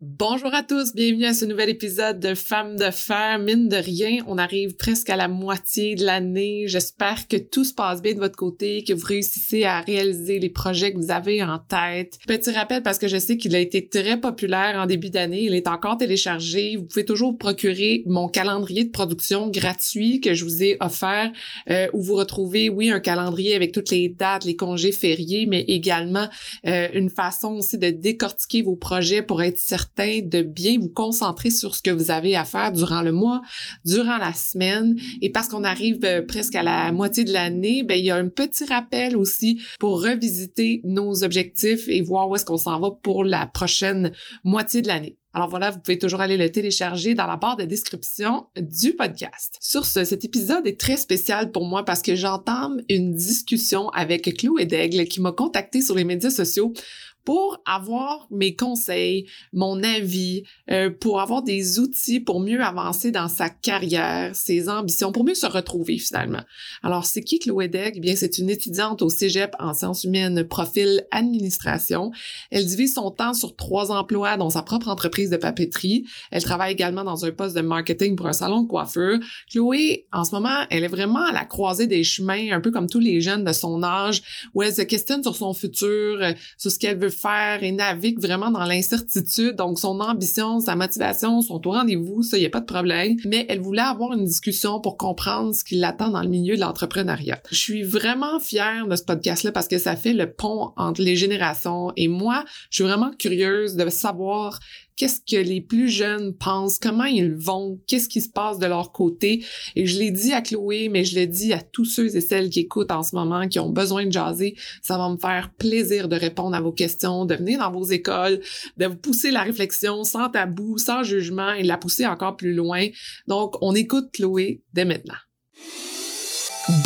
Bonjour à tous, bienvenue à ce nouvel épisode de Femmes de fer. Mine de rien, on arrive presque à la moitié de l'année. J'espère que tout se passe bien de votre côté, que vous réussissez à réaliser les projets que vous avez en tête. Petit rappel parce que je sais qu'il a été très populaire en début d'année. Il est encore téléchargé. Vous pouvez toujours procurer mon calendrier de production gratuit que je vous ai offert, euh, où vous retrouvez, oui, un calendrier avec toutes les dates, les congés fériés, mais également euh, une façon aussi de décortiquer vos projets pour être certain de bien vous concentrer sur ce que vous avez à faire durant le mois, durant la semaine. Et parce qu'on arrive euh, presque à la moitié de l'année, ben, il y a un petit rappel aussi pour revisiter nos objectifs et voir où est-ce qu'on s'en va pour la prochaine moitié de l'année. Alors voilà, vous pouvez toujours aller le télécharger dans la barre de description du podcast. Sur ce, cet épisode est très spécial pour moi parce que j'entame une discussion avec Chloé Daigle qui m'a contacté sur les médias sociaux pour avoir mes conseils, mon avis, euh, pour avoir des outils pour mieux avancer dans sa carrière, ses ambitions, pour mieux se retrouver finalement. Alors, c'est qui Chloé Degg? Eh bien, c'est une étudiante au Cégep en sciences humaines, profil administration. Elle divise son temps sur trois emplois, dont sa propre entreprise de papeterie. Elle travaille également dans un poste de marketing pour un salon de coiffeur. Chloé, en ce moment, elle est vraiment à la croisée des chemins, un peu comme tous les jeunes de son âge, où elle se questionne sur son futur, euh, sur ce qu'elle veut faire et navigue vraiment dans l'incertitude. Donc, son ambition, sa motivation sont au rendez-vous, ça, il n'y a pas de problème. Mais elle voulait avoir une discussion pour comprendre ce qui l'attend dans le milieu de l'entrepreneuriat. Je suis vraiment fière de ce podcast-là parce que ça fait le pont entre les générations et moi, je suis vraiment curieuse de savoir qu'est-ce que les plus jeunes pensent, comment ils vont, qu'est-ce qui se passe de leur côté. Et je l'ai dit à Chloé, mais je l'ai dit à tous ceux et celles qui écoutent en ce moment, qui ont besoin de jaser. Ça va me faire plaisir de répondre à vos questions, de venir dans vos écoles, de vous pousser la réflexion sans tabou, sans jugement et de la pousser encore plus loin. Donc, on écoute Chloé dès maintenant.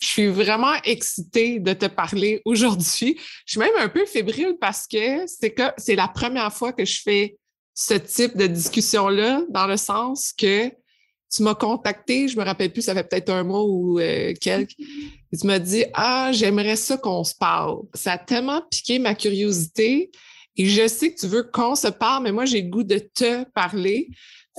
Je suis vraiment excitée de te parler aujourd'hui. Je suis même un peu fébrile parce que c'est que c'est la première fois que je fais ce type de discussion-là, dans le sens que tu m'as contacté, je me rappelle plus, ça fait peut-être un mois ou euh, quelques, et tu m'as dit Ah, j'aimerais ça qu'on se parle. Ça a tellement piqué ma curiosité et je sais que tu veux qu'on se parle, mais moi, j'ai le goût de te parler.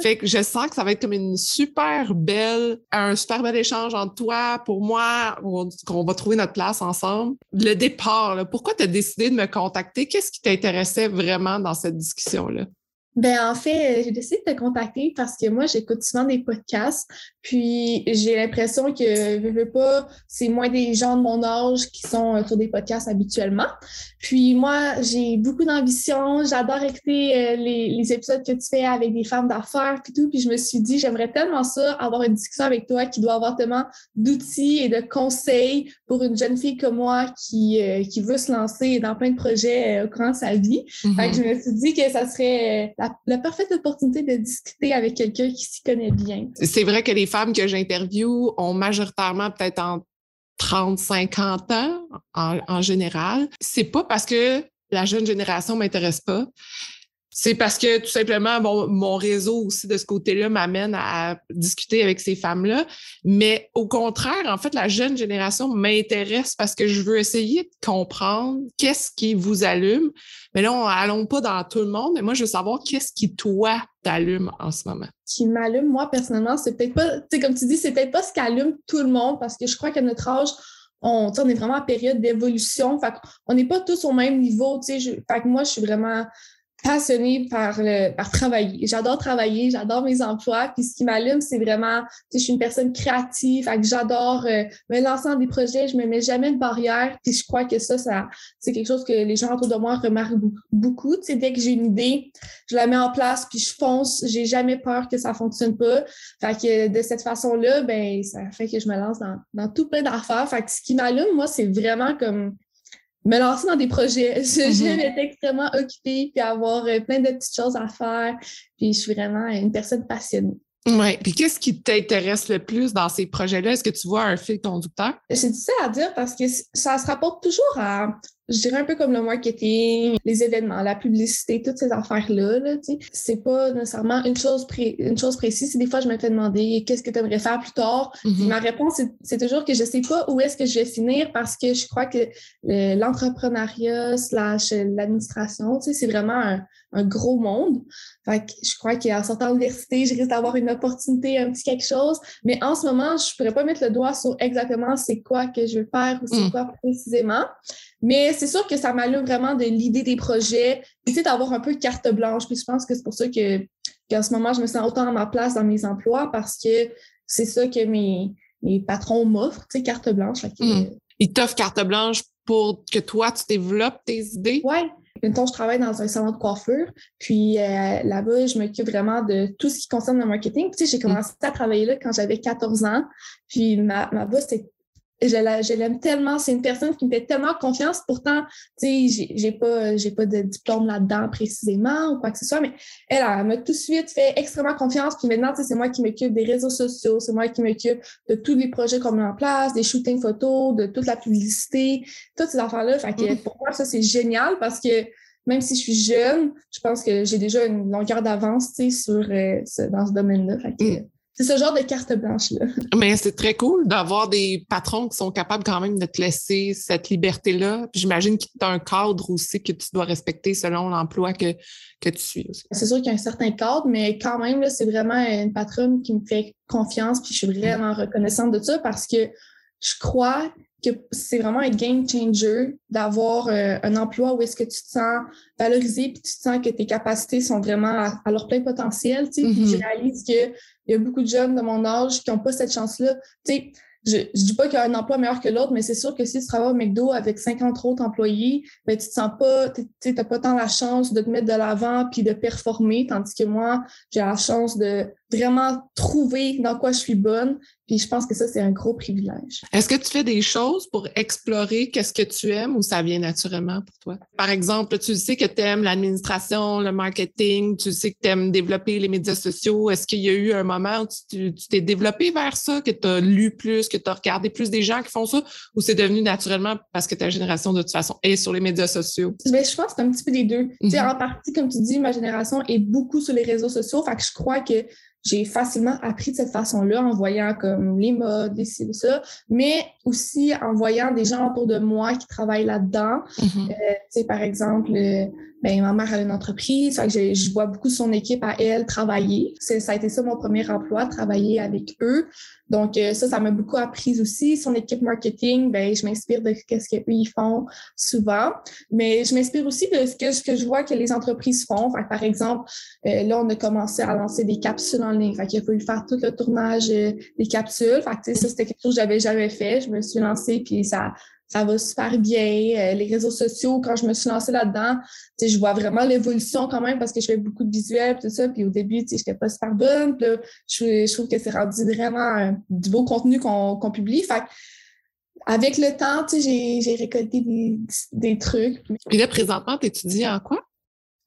Fait que je sens que ça va être comme une super belle, un super bel échange entre toi, pour moi, qu'on va trouver notre place ensemble. Le départ, pourquoi tu as décidé de me contacter? Qu'est-ce qui t'intéressait vraiment dans cette discussion-là? Ben en fait, j'ai décidé de te contacter parce que moi, j'écoute souvent des podcasts, puis j'ai l'impression que je veux pas, c'est moins des gens de mon âge qui sont euh, sur des podcasts habituellement. Puis moi, j'ai beaucoup d'ambition, j'adore écouter euh, les, les, épisodes que tu fais avec des femmes d'affaires puis tout, puis je me suis dit, j'aimerais tellement ça avoir une discussion avec toi qui doit avoir tellement d'outils et de conseils pour une jeune fille comme moi qui euh, qui veut se lancer dans plein de projets au courant de sa vie. Fait que je me suis dit que ça serait la, parfaite opportunité de discuter avec quelqu'un qui s'y connaît bien. C'est vrai que les femmes que j'interviewe ont majoritairement peut-être en 30, 50 ans en, en général. C'est pas parce que la jeune génération m'intéresse pas. C'est parce que tout simplement, bon, mon réseau aussi de ce côté-là m'amène à discuter avec ces femmes-là. Mais au contraire, en fait, la jeune génération m'intéresse parce que je veux essayer de comprendre qu'est-ce qui vous allume. Mais là, allons pas dans tout le monde, mais moi, je veux savoir qu'est-ce qui, toi, t'allume en ce moment? Qui m'allume, moi, personnellement, c'est peut-être pas, tu sais, comme tu dis, c'est peut-être pas ce qui allume tout le monde parce que je crois qu'à notre âge, on, on est vraiment en période d'évolution. Fait on n'est pas tous au même niveau. Sais, fait que moi, je suis vraiment passionnée par, le, par travailler. J'adore travailler, j'adore mes emplois. Puis ce qui m'allume, c'est vraiment, tu sais, je suis une personne créative, fait que j'adore euh, me lancer dans des projets, je me mets jamais de barrière. Puis je crois que ça, ça c'est quelque chose que les gens autour de moi remarquent beaucoup. Tu sais, dès que j'ai une idée, je la mets en place, puis je fonce. J'ai jamais peur que ça fonctionne pas. Fait que de cette façon-là, ben ça fait que je me lance dans, dans tout plein d'affaires. Fait que ce qui m'allume, moi, c'est vraiment comme me lancer dans des projets. J'aime Mhm. être extrêmement occupée puis avoir euh, plein de petites choses à faire. Puis je suis vraiment une personne passionnée. Oui. Puis qu'est-ce qui t'intéresse le plus dans ces projets-là? Est-ce que tu vois un fil conducteur? C'est difficile à dire parce que ça se rapporte toujours à, je dirais un peu comme le marketing, les événements, la publicité, toutes ces affaires-là. Là, tu sais. c'est pas nécessairement une chose, pré- une chose précise. C'est des fois, je me fais demander qu'est-ce que tu aimerais faire plus tard? Mhm. Ma réponse, c'est- c'est toujours que je sais pas où est-ce que je vais finir parce que je crois que le- l'entrepreneuriat slash l'administration, tu sais, c'est vraiment un, un gros monde. Fait que je crois qu'en sortant de l'université, je risque d'avoir une opportunité, un petit quelque chose. Mais en ce moment, je pourrais pas mettre le doigt sur exactement c'est quoi que je veux faire ou c'est Mm. quoi précisément. Mais c'est sûr que ça m'allume vraiment de l'idée des projets, tu sais, d'avoir un peu carte blanche. Puis je pense que c'est pour ça que qu'en ce moment, je me sens autant à ma place dans mes emplois parce que c'est ça que mes, mes patrons m'offrent, tu sais, carte blanche. Fait que, Mm. Ils t'offrent carte blanche pour que toi, tu développes tes idées? Ouais. Mettons, je travaille dans un salon de coiffure, puis euh, là-bas, je m'occupe vraiment de tout ce qui concerne le marketing. Puis, tu sais, j'ai commencé à travailler là quand j'avais 14 ans, puis ma, ma boss, c'est je la- je l'aime tellement, c'est une personne qui me fait tellement confiance. Pourtant, tu sais, j'ai- pas, j'ai pas de diplôme là-dedans précisément ou quoi que ce soit, mais elle, elle m'a tout de suite fait extrêmement confiance. Puis maintenant, tu sais, c'est moi qui m'occupe des réseaux sociaux, c'est moi qui m'occupe de tous les projets qu'on met en place, des shootings photos, de toute la publicité, toutes ces affaires-là. Fait que Mhm. pour moi, ça, c'est génial parce que même si je suis jeune, je pense que j'ai déjà une longueur d'avance, tu sais, sur, euh, dans ce domaine-là. Fait que Mm. C'est ce genre de carte blanche-là. Mais c'est très cool d'avoir des patrons qui sont capables quand même de te laisser cette liberté-là. Puis J'imagine que tu as un cadre aussi que tu dois respecter selon l'emploi que, que tu suis. C'est sûr qu'il y a un certain cadre, mais quand même, là, c'est vraiment une patronne qui me fait confiance, puis je suis vraiment reconnaissante de ça parce que je crois que c'est vraiment un game changer d'avoir euh, un emploi où est-ce que tu te sens valorisé puis tu te sens que tes capacités sont vraiment à, à leur plein potentiel. Tu sais. Mhm. je réalise qu'il y a beaucoup de jeunes de mon âge qui n'ont pas cette chance-là. Tu sais, je ne dis pas qu'il y a un emploi meilleur que l'autre, mais c'est sûr que si tu travailles au McDo avec 50 autres employés, ben, tu te sens pas, tu n'as pas tant la chance de te mettre de l'avant puis de performer, tandis que moi, j'ai la chance de vraiment trouver dans quoi je suis bonne. Puis je pense que ça, c'est un gros privilège. Est-ce que tu fais des choses pour explorer qu'est-ce que tu aimes ou ça vient naturellement pour toi? Par exemple, tu sais que tu aimes l'administration, le marketing, tu sais que tu aimes développer les médias sociaux. Est-ce qu'il y a eu un moment où tu t'es développé vers ça, que tu as lu plus, que tu as regardé plus des gens qui font ça ou c'est devenu naturellement parce que ta génération de toute façon est sur les médias sociaux? Ben, je pense que c'est un petit peu des deux. Tu sais, Mhm. En partie, comme tu dis, ma génération est beaucoup sur les réseaux sociaux. Fait que je crois que j'ai facilement appris de cette façon-là en voyant comme les modes, les ci, ça, mais aussi en voyant des gens autour de moi qui travaillent là-dedans. Mhm. Tu sais, par exemple, euh, ben, ma mère a une entreprise, fait que je, je vois beaucoup son équipe à elle travailler. Ça a été ça mon premier emploi, travailler avec eux. Donc, euh, ça, ça m'a beaucoup appris aussi. Son équipe marketing, ben, je m'inspire de ce qu'eux ils font souvent. Mais je m'inspire aussi de ce que, ce que je vois que les entreprises font. Fait que, par exemple, euh, là, on a commencé à lancer des capsules en ligne. Fait qu'il a fallu faire tout le tournage euh, des capsules. Fait que, ça, c'était quelque chose que j'avais jamais fait. Je me suis lancée, puis ça, ça va super bien. Euh, les réseaux sociaux, quand je me suis lancée là-dedans, je vois vraiment l'évolution quand même parce que je fais beaucoup de visuels tout ça. Puis au début, sais, j'étais pas super bonne. Je, je trouve que c'est rendu vraiment du beau contenu qu'on publie. Fait avec le temps, j'ai récolté des, des trucs. Puis là, présentement, tu étudies en quoi?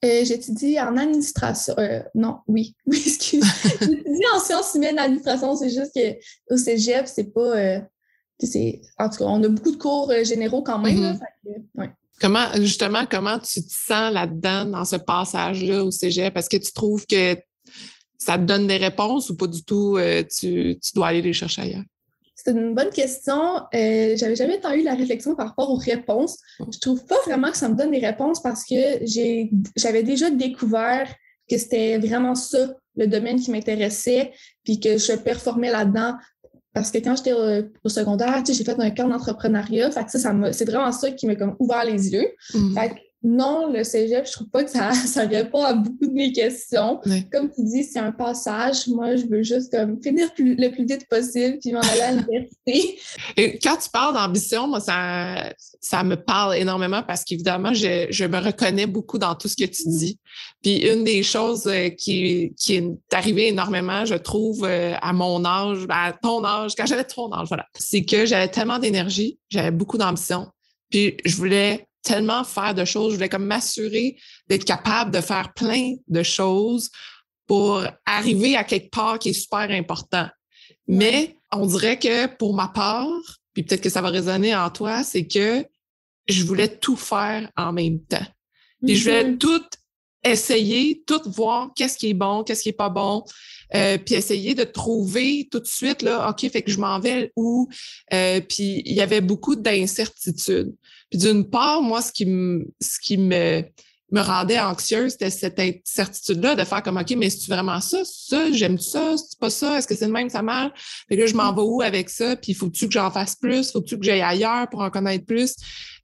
Euh, J'étudie en administration. euh, non, oui, oui, excuse. J'étudie en sciences humaines d'administration. C'est juste que au cégep, c'est pas. euh, c'est- en tout cas, on a beaucoup de cours euh, généraux quand même. là, Mhm. fait que, ouais. Comment, justement, comment tu te sens là-dedans, dans ce passage-là au cégep? Est-ce que tu trouves que ça te donne des réponses ou pas du tout, tu, tu dois aller les chercher ailleurs? C'est une bonne question. Euh, J'avais jamais tant eu la réflexion par rapport aux réponses. Je trouve pas vraiment que ça me donne des réponses parce que j'ai j'avais déjà découvert que c'était vraiment ça, le domaine qui m'intéressait, puis que je performais là-dedans. Parce que quand j'étais au, au secondaire, tu sais, j'ai fait un camp d'entrepreneuriat. Fait que ça, ça c'est vraiment ça qui m'a comme ouvert les yeux. Mhm. Fait que non, le cégep, je trouve pas que ça, ça répond à beaucoup de mes questions. Comme tu dis, c'est un passage. Moi, je veux juste comme finir plus- le plus vite possible puis m'en aller à l'université. Et quand tu parles d'ambition, moi, ça, ça me parle énormément parce qu'évidemment, je, je me reconnais beaucoup dans tout ce que tu dis. Puis une des choses euh, qui, qui est arrivée énormément, je trouve, euh, à mon âge, à ton âge, quand j'avais ton âge, voilà, c'est que j'avais tellement d'énergie, j'avais beaucoup d'ambition, puis je voulais tellement faire de choses. Je voulais comme m'assurer d'être capable de faire plein de choses pour arriver à quelque part qui est super important. Mais on dirait que pour ma part, puis peut-être que ça va résonner en toi, c'est que je voulais tout faire en même temps. Puis je voulais mm-hmm. tout essayer, tout voir qu'est-ce qui est bon, qu'est-ce qui est pas bon, euh, puis essayer de trouver tout de suite là, ok, fait que je m'en vais où? Euh, puis il y avait beaucoup d'incertitudes. Puis d'une part, moi, ce qui me, ce qui me me rendait anxieuse, c'était cette incertitude-là de faire comme, OK, mais c'est vraiment ça? Ça, j'aime ça? C'est pas ça? Est-ce que c'est le même, ça marche? Fait que là, je m'en vais où avec ça? Puis faut-tu que j'en fasse plus? Faut-tu que j'aille ailleurs pour en connaître plus?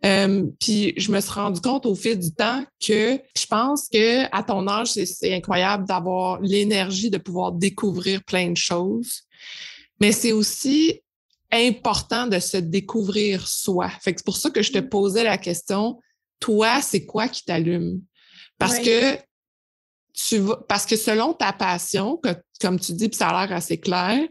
Euh, puis je me suis rendu compte au fil du temps que je pense que à ton âge, c'est incroyable d'avoir l'énergie de pouvoir découvrir plein de choses. Mais c'est aussi important de se découvrir soi. Fait que c'est pour ça que je te posais la question, toi, c'est quoi qui t'allume? Parce que tu vas, parce que selon ta passion, que, comme tu dis, puis ça a l'air assez clair,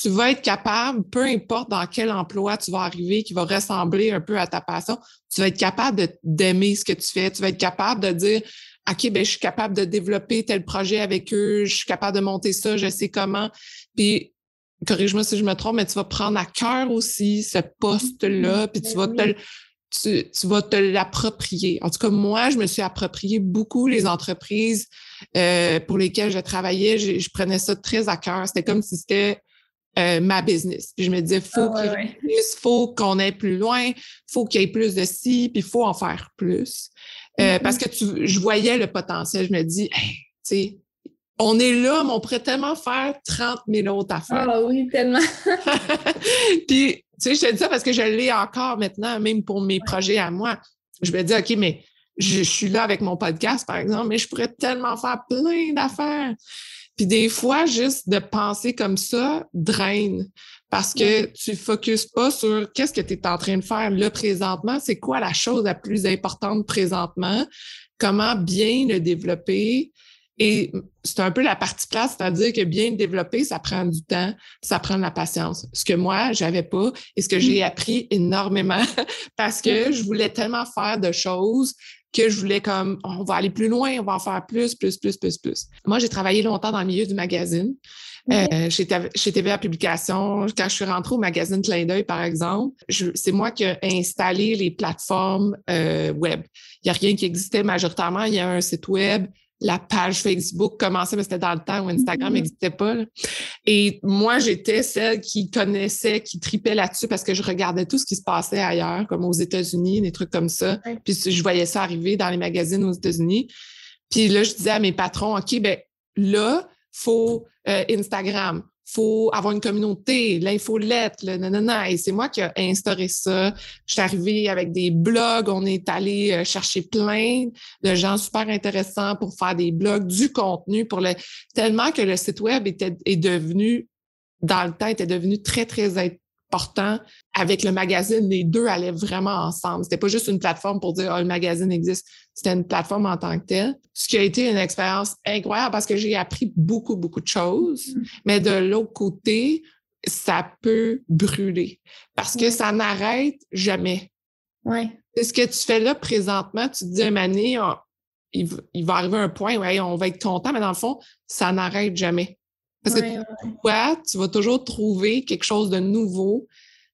tu vas être capable, peu importe dans quel emploi tu vas arriver, qui va ressembler un peu à ta passion, tu vas être capable d'aimer ce que tu fais, tu vas être capable de dire, OK, ben, je suis capable de développer tel projet avec eux, je suis capable de monter ça, je sais comment. Puis, corrige-moi si je me trompe, mais tu vas prendre à cœur aussi ce poste-là, puis tu vas te, tu, vas te l'approprier. En tout cas, moi, je me suis approprié beaucoup les entreprises euh, pour lesquelles je travaillais. Je, prenais ça très à cœur. C'était comme si c'était euh, ma business. Puis je me disais, faut ah, qu'il faut qu'on aille plus loin, faut qu'il y ait plus de ci, puis il faut en faire plus. Euh, mm-hmm. Parce que tu, je voyais le potentiel. Je me dis, tu sais, on est là, mais on pourrait tellement faire 30 000 autres affaires. Ah oui, tellement. puis tu sais, je te dis ça parce que je l'ai encore maintenant, même pour mes projets à moi. Je me dis, OK, mais je, suis là avec mon podcast, par exemple, mais je pourrais tellement faire plein d'affaires. Puis des fois, juste de penser comme ça draine parce que tu ne focuses pas sur qu'est-ce que tu es en train de faire là présentement, c'est quoi la chose la plus importante présentement, comment bien le développer, et c'est un peu la partie place, c'est-à-dire que bien développer, ça prend du temps, ça prend de la patience. Ce que moi, j'avais pas et ce que j'ai appris énormément parce que je voulais tellement faire de choses que je voulais comme, on va aller plus loin, on va en faire plus, plus, plus, plus, plus. Moi, j'ai travaillé longtemps dans le milieu du magazine. Euh, chez, TVA Publication, quand je suis rentrée au magazine Clin d'œil, par exemple, c'est moi qui ai installé les plateformes euh, web. Il n'y a rien qui existait majoritairement. Il y a un site web, la page Facebook commençait, mais c'était dans le temps où Instagram n'existait mm-hmm. pas. Et moi, j'étais celle qui connaissait, qui tripait là-dessus parce que je regardais tout ce qui se passait ailleurs, comme aux États-Unis, des trucs comme ça. Puis je voyais ça arriver dans les magazines aux États-Unis. Puis là, je disais à mes patrons, OK, ben là, faut euh, Instagram, faut avoir une communauté, l'infolette, le nanana. Et c'est moi qui ai instauré ça. Je suis arrivée avec des blogs. On est allé euh, chercher plein de gens super intéressants pour faire des blogs, du contenu pour le, tellement que le site web était, est devenu, dans le temps, était devenu très, très important avec le magazine. Les deux allaient vraiment ensemble. C'était pas juste une plateforme pour dire, oh, le magazine existe. C'était une plateforme en tant que telle. Ce qui a été une expérience incroyable parce que j'ai appris beaucoup, beaucoup de choses. Mm. Mais de l'autre côté, ça peut brûler parce que ça n'arrête jamais. Ouais. Ce que tu fais là présentement, tu te dis, Mané, il, va arriver un point où on va être content, mais dans le fond, ça n'arrête jamais. Parce que toi, tu vas toujours trouver quelque chose de nouveau,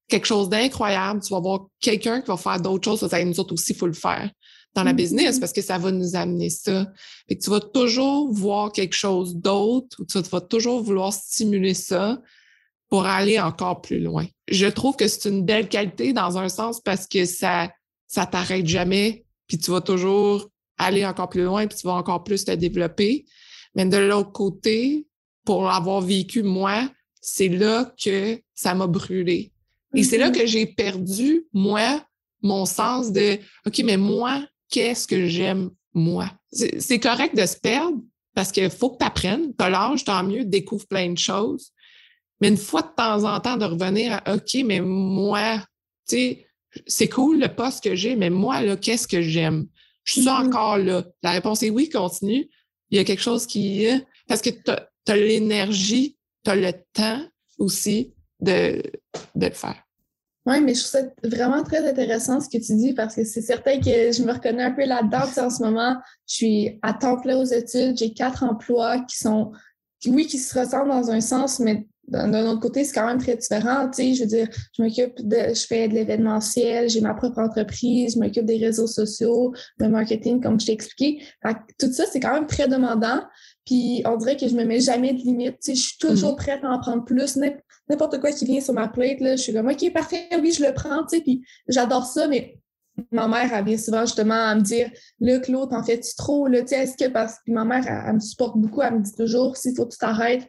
quelque chose d'incroyable. Tu vas voir quelqu'un qui va faire d'autres choses. Ça, nous autres aussi, il faut le faire dans la business mm-hmm. parce que ça va nous amener ça. Fait que tu vas toujours voir quelque chose d'autre ou tu vas toujours vouloir stimuler ça pour aller encore plus loin. Je trouve que c'est une belle qualité dans un sens parce que ça ça t'arrête jamais puis tu vas toujours aller encore plus loin puis tu vas encore plus te développer. Mais de l'autre côté, pour avoir vécu moi, c'est là que ça m'a brûlé. Et c'est là mm-hmm. que j'ai perdu, moi, mon sens de OK, mais moi, qu'est-ce que j'aime, moi? C'est correct de se perdre parce qu'il faut que tu apprennes. Tu as l'âge, tant mieux, découvre plein de choses. Mais une fois de temps en temps, de revenir à OK, mais moi, tu sais, c'est cool le poste que j'ai, mais moi, là, qu'est-ce que j'aime? Je suis mm-hmm. encore là. La réponse est oui, continue. Il y a quelque chose qui. Parce que tu as l'énergie, tu as le temps aussi de, de le faire. Oui, mais je trouve ça vraiment très intéressant ce que tu dis parce que c'est certain que je me reconnais un peu là-dedans. en ce moment, je suis à temps plein aux études, j'ai quatre emplois qui sont, oui, qui se ressemblent dans un sens, mais d'un autre côté, c'est quand même très différent. Tu sais, je veux dire, je m'occupe de, je fais de l'événementiel, j'ai ma propre entreprise, je m'occupe des réseaux sociaux, le marketing, comme je t'ai expliqué. tout ça, c'est quand même très demandant. Puis on dirait que je me mets jamais de limite. Tu sais, je suis toujours mm-hmm. prête à en prendre plus n'importe quoi qui vient sur ma plate, là, je suis comme, OK, parfait, oui, je le prends, tu sais, puis j'adore ça, mais ma mère, elle vient souvent justement à me dire, là, Claude, en fais-tu trop, là, tu sais, est-ce que, parce que ma mère, elle, me supporte beaucoup, elle me dit toujours, s'il faut que tu t'arrêtes,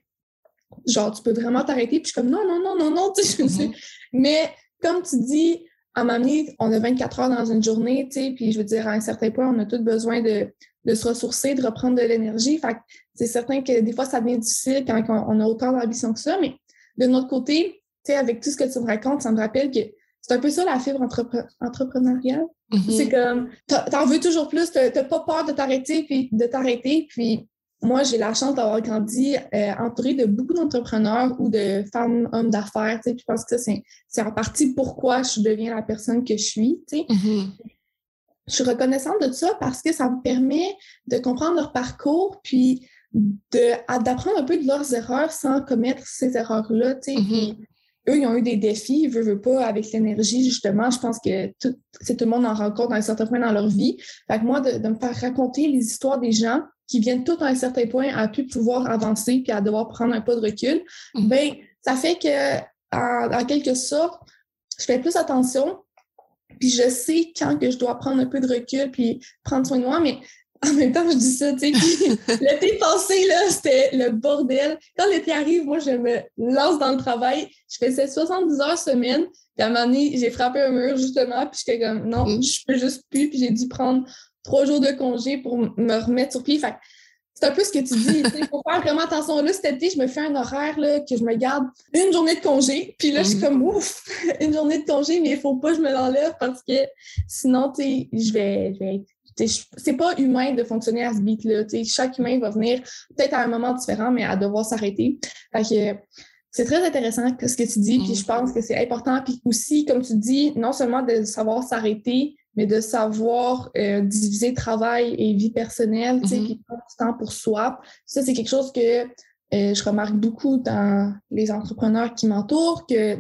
genre, tu peux vraiment t'arrêter, puis je suis comme, non, non, non, non, non, tu sais, mm-hmm. mais comme tu dis, à mamie, on a 24 heures dans une journée, tu sais, puis je veux dire, à un certain point, on a tous besoin de, de se ressourcer, de reprendre de l'énergie. Fait c'est certain que des fois, ça devient difficile quand on a autant d'ambition que ça, mais de notre côté, tu sais, avec tout ce que tu me racontes, ça me rappelle que c'est un peu ça la fibre entrepreneuriale. Mm-hmm. C'est comme, t'en veux toujours plus, t'as pas peur de t'arrêter, puis de t'arrêter. Puis moi, j'ai la chance d'avoir grandi euh, entourée de beaucoup d'entrepreneurs ou de femmes, hommes d'affaires. Tu sais, je pense que ça, c'est en partie pourquoi je deviens la personne que je suis. Tu sais. Mm-hmm. Je suis reconnaissante de ça parce que ça me permet de comprendre leur parcours, puis d'apprendre un peu de leurs erreurs sans commettre ces erreurs-là. Mm-hmm. Eux, ils ont eu des défis, ils veulent, pas, avec l'énergie, justement. Je pense que tout, tout le monde en rencontre à un certain point dans leur vie. Fait que moi, de, me faire raconter les histoires des gens qui viennent tout à un certain point à plus pouvoir avancer puis à devoir prendre un pas de recul, mm-hmm. ben ça fait que, en, quelque sorte, je fais plus attention puis je sais quand que je dois prendre un peu de recul puis prendre soin de moi, mais en même temps, je dis ça, tu sais. l'été passé, là, c'était le bordel. Quand l'été arrive, moi, je me lance dans le travail. Je faisais 70 heures semaine. Puis à un moment donné, j'ai frappé un mur, justement. Puis j'étais comme, non, mm. je peux juste plus. Puis j'ai dû prendre trois jours de congé pour me remettre sur pied. Fait c'est un peu ce que tu dis. Il faut faire vraiment attention. Là, cet été, je me fais un horaire là, que je me garde une journée de congé. Puis là, je suis mm. comme ouf, une journée de congé, mais il ne faut pas que je me l'enlève parce que sinon, tu sais, je vais, je vais être c'est pas humain de fonctionner à ce beat-là. Chaque humain va venir peut-être à un moment différent, mais à devoir s'arrêter. c'est très intéressant ce que tu dis, puis je mm. pense que c'est important. Puis aussi, comme tu dis, non seulement de savoir s'arrêter, mais de savoir euh, diviser travail et vie personnelle, tu sais, mm-hmm. puis prendre du temps pour soi. Ça, c'est quelque chose que euh, je remarque beaucoup dans les entrepreneurs qui m'entourent, que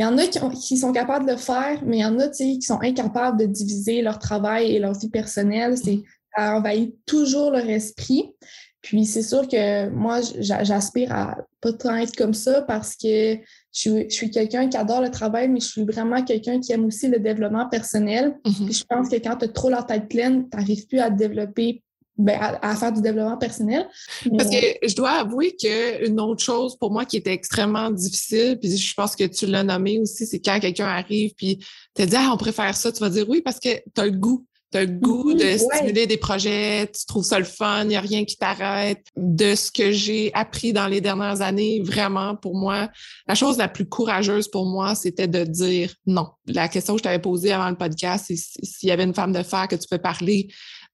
il y en a qui, sont capables de le faire, mais il y en a qui sont incapables de diviser leur travail et leur vie personnelle. C'est, ça envahit toujours leur esprit. Puis c'est sûr que moi, j'aspire à pas tant être comme ça parce que je suis, quelqu'un qui adore le travail, mais je suis vraiment quelqu'un qui aime aussi le développement personnel. Mm-hmm. Puis je pense que quand tu as trop la tête pleine, tu n'arrives plus à développer ben, à, faire du développement personnel. Parce que je dois avouer qu'une autre chose pour moi qui était extrêmement difficile, puis je pense que tu l'as nommé aussi, c'est quand quelqu'un arrive puis te dit ah, on préfère ça, tu vas dire oui parce que tu as le goût. Tu as le goût de mm-hmm, stimuler des projets, tu trouves ça le fun, il n'y a rien qui t'arrête. De ce que j'ai appris dans les dernières années, vraiment, pour moi, la chose la plus courageuse pour moi, c'était de dire non. La question que je t'avais posée avant le podcast, c'est s'il y avait une femme de fer que tu peux parler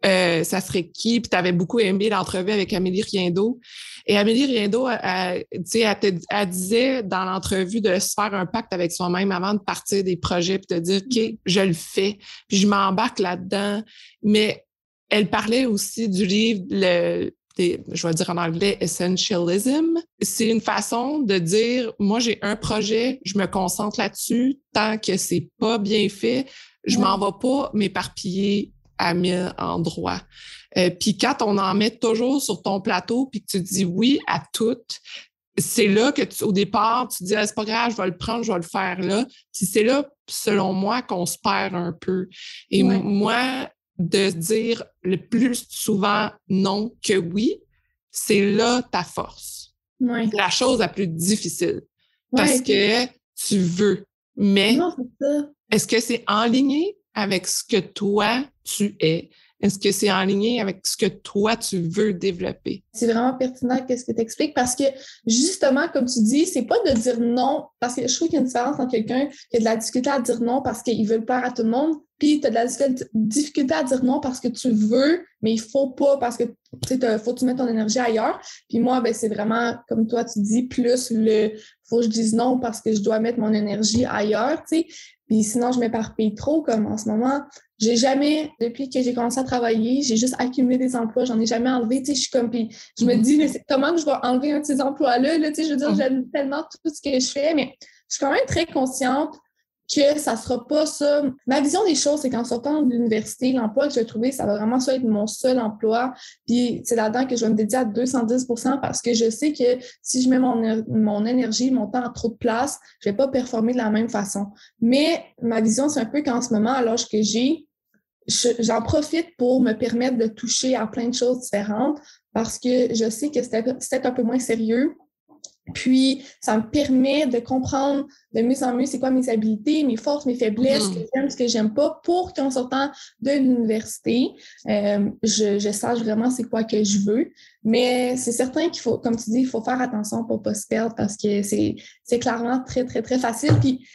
euh, ça serait qui? Puis tu avais beaucoup aimé l'entrevue avec Amélie Riendo. Et Amélie Riendo, elle, elle, elle, disait dans l'entrevue de se faire un pacte avec soi-même avant de partir des projets, puis de dire, OK, je le fais, puis je m'embarque là-dedans. Mais elle parlait aussi du livre, le, je vais dire en anglais, essentialism. C'est une façon de dire, moi, j'ai un projet, je me concentre là-dessus. Tant que c'est pas bien fait, je m'en vais pas m'éparpiller à mille endroits. Euh, puis quand on en met toujours sur ton plateau, puis que tu dis oui à toutes, c'est là que tu, au départ, tu dis ah, c'est pas grave, je vais le prendre, je vais le faire là. Puis c'est là, selon moi, qu'on se perd un peu. Et moi, de dire le plus souvent non que oui, c'est là ta force. La chose la plus difficile. Parce que tu veux. Mais est-ce que c'est en ligne avec ce que toi, tu es? Est-ce que c'est en ligne avec ce que toi, tu veux développer? C'est vraiment pertinent qu'est-ce que tu expliques parce que justement, comme tu dis, c'est pas de dire non parce que je trouve qu'il y a une différence entre quelqu'un qui a de la difficulté à dire non parce qu'il veut plaire à tout le monde puis tu as de la difficulté à dire non parce que tu veux, mais il faut pas parce que tu sais, faut que tu mettes ton énergie ailleurs. Puis moi, ben, c'est vraiment, comme toi, tu dis, plus le faut que je dise non parce que je dois mettre mon énergie ailleurs, tu sais. Puis sinon, je m'éparpille trop, comme en ce moment. J'ai jamais, depuis que j'ai commencé à travailler, j'ai juste accumulé des emplois, j'en ai jamais enlevé, tu sais, je suis comme, puis je me mm-hmm. dis, mais comment que je vais enlever un de ces emplois-là, là, tu sais, je veux dire, mm-hmm. j'aime tellement tout ce que je fais, mais je suis quand même très consciente que ça sera pas ça. Ma vision des choses, c'est qu'en sortant de l'université, l'emploi que je vais trouver, ça va vraiment ça être mon seul emploi. Puis c'est là-dedans que je vais me dédier à 210% parce que je sais que si je mets mon, mon énergie, mon temps à trop de place, je vais pas performer de la même façon. Mais ma vision, c'est un peu qu'en ce moment, à l'âge que j'ai, j'en profite pour me permettre de toucher à plein de choses différentes parce que je sais que c'est un peu moins sérieux puis, ça me permet de comprendre de mieux en mieux c'est quoi mes habiletés, mes forces, mes faiblesses, ce que mm-hmm. j'aime, ce que j'aime pas, pour qu'en sortant de l'université, euh, je, je, sache vraiment c'est quoi que je veux. Mais c'est certain qu'il faut, comme tu dis, il faut faire attention pour pas se perdre parce que c'est clairement très, très, très facile. Puis,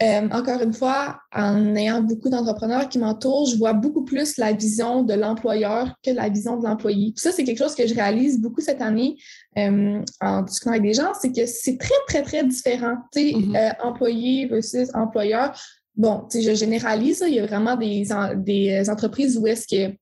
euh, encore une fois, en ayant beaucoup d'entrepreneurs qui m'entourent, je vois beaucoup plus la vision de l'employeur que la vision de l'employé. Ça, c'est quelque chose que je réalise beaucoup cette année euh, en discutant avec des gens, c'est que c'est très, très, très différent. Tu sais, mm-hmm. euh, employé versus employeur. Bon, tu sais, je généralise, il y a vraiment des, des entreprises où est-ce que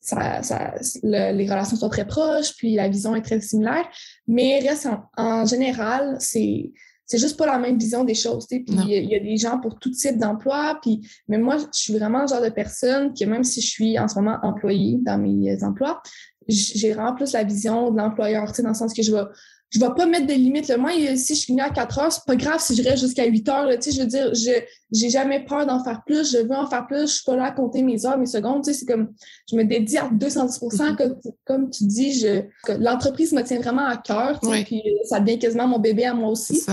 ça, ça, les relations sont très proches, puis la vision est très similaire. Mais reste en général, c'est c'est juste pas la même vision des choses. Puis il y, a des gens pour tout type d'emploi. Puis, mais moi, je suis vraiment le genre de personne que même si je suis en ce moment employée dans mes emplois, j'ai vraiment plus la vision de l'employeur, dans le sens que je vais je vais pas mettre de limites. Moi, si je finis à 4 heures, c'est pas grave si je reste jusqu'à 8 heures. Là, je veux dire, je j'ai jamais peur d'en faire plus. Je veux en faire plus. Je suis pas là à compter mes heures, mes secondes. C'est comme je me dédie à 210 mm-hmm. comme, comme tu dis, je l'entreprise me tient vraiment à cœur. Puis ça devient quasiment mon bébé à moi aussi.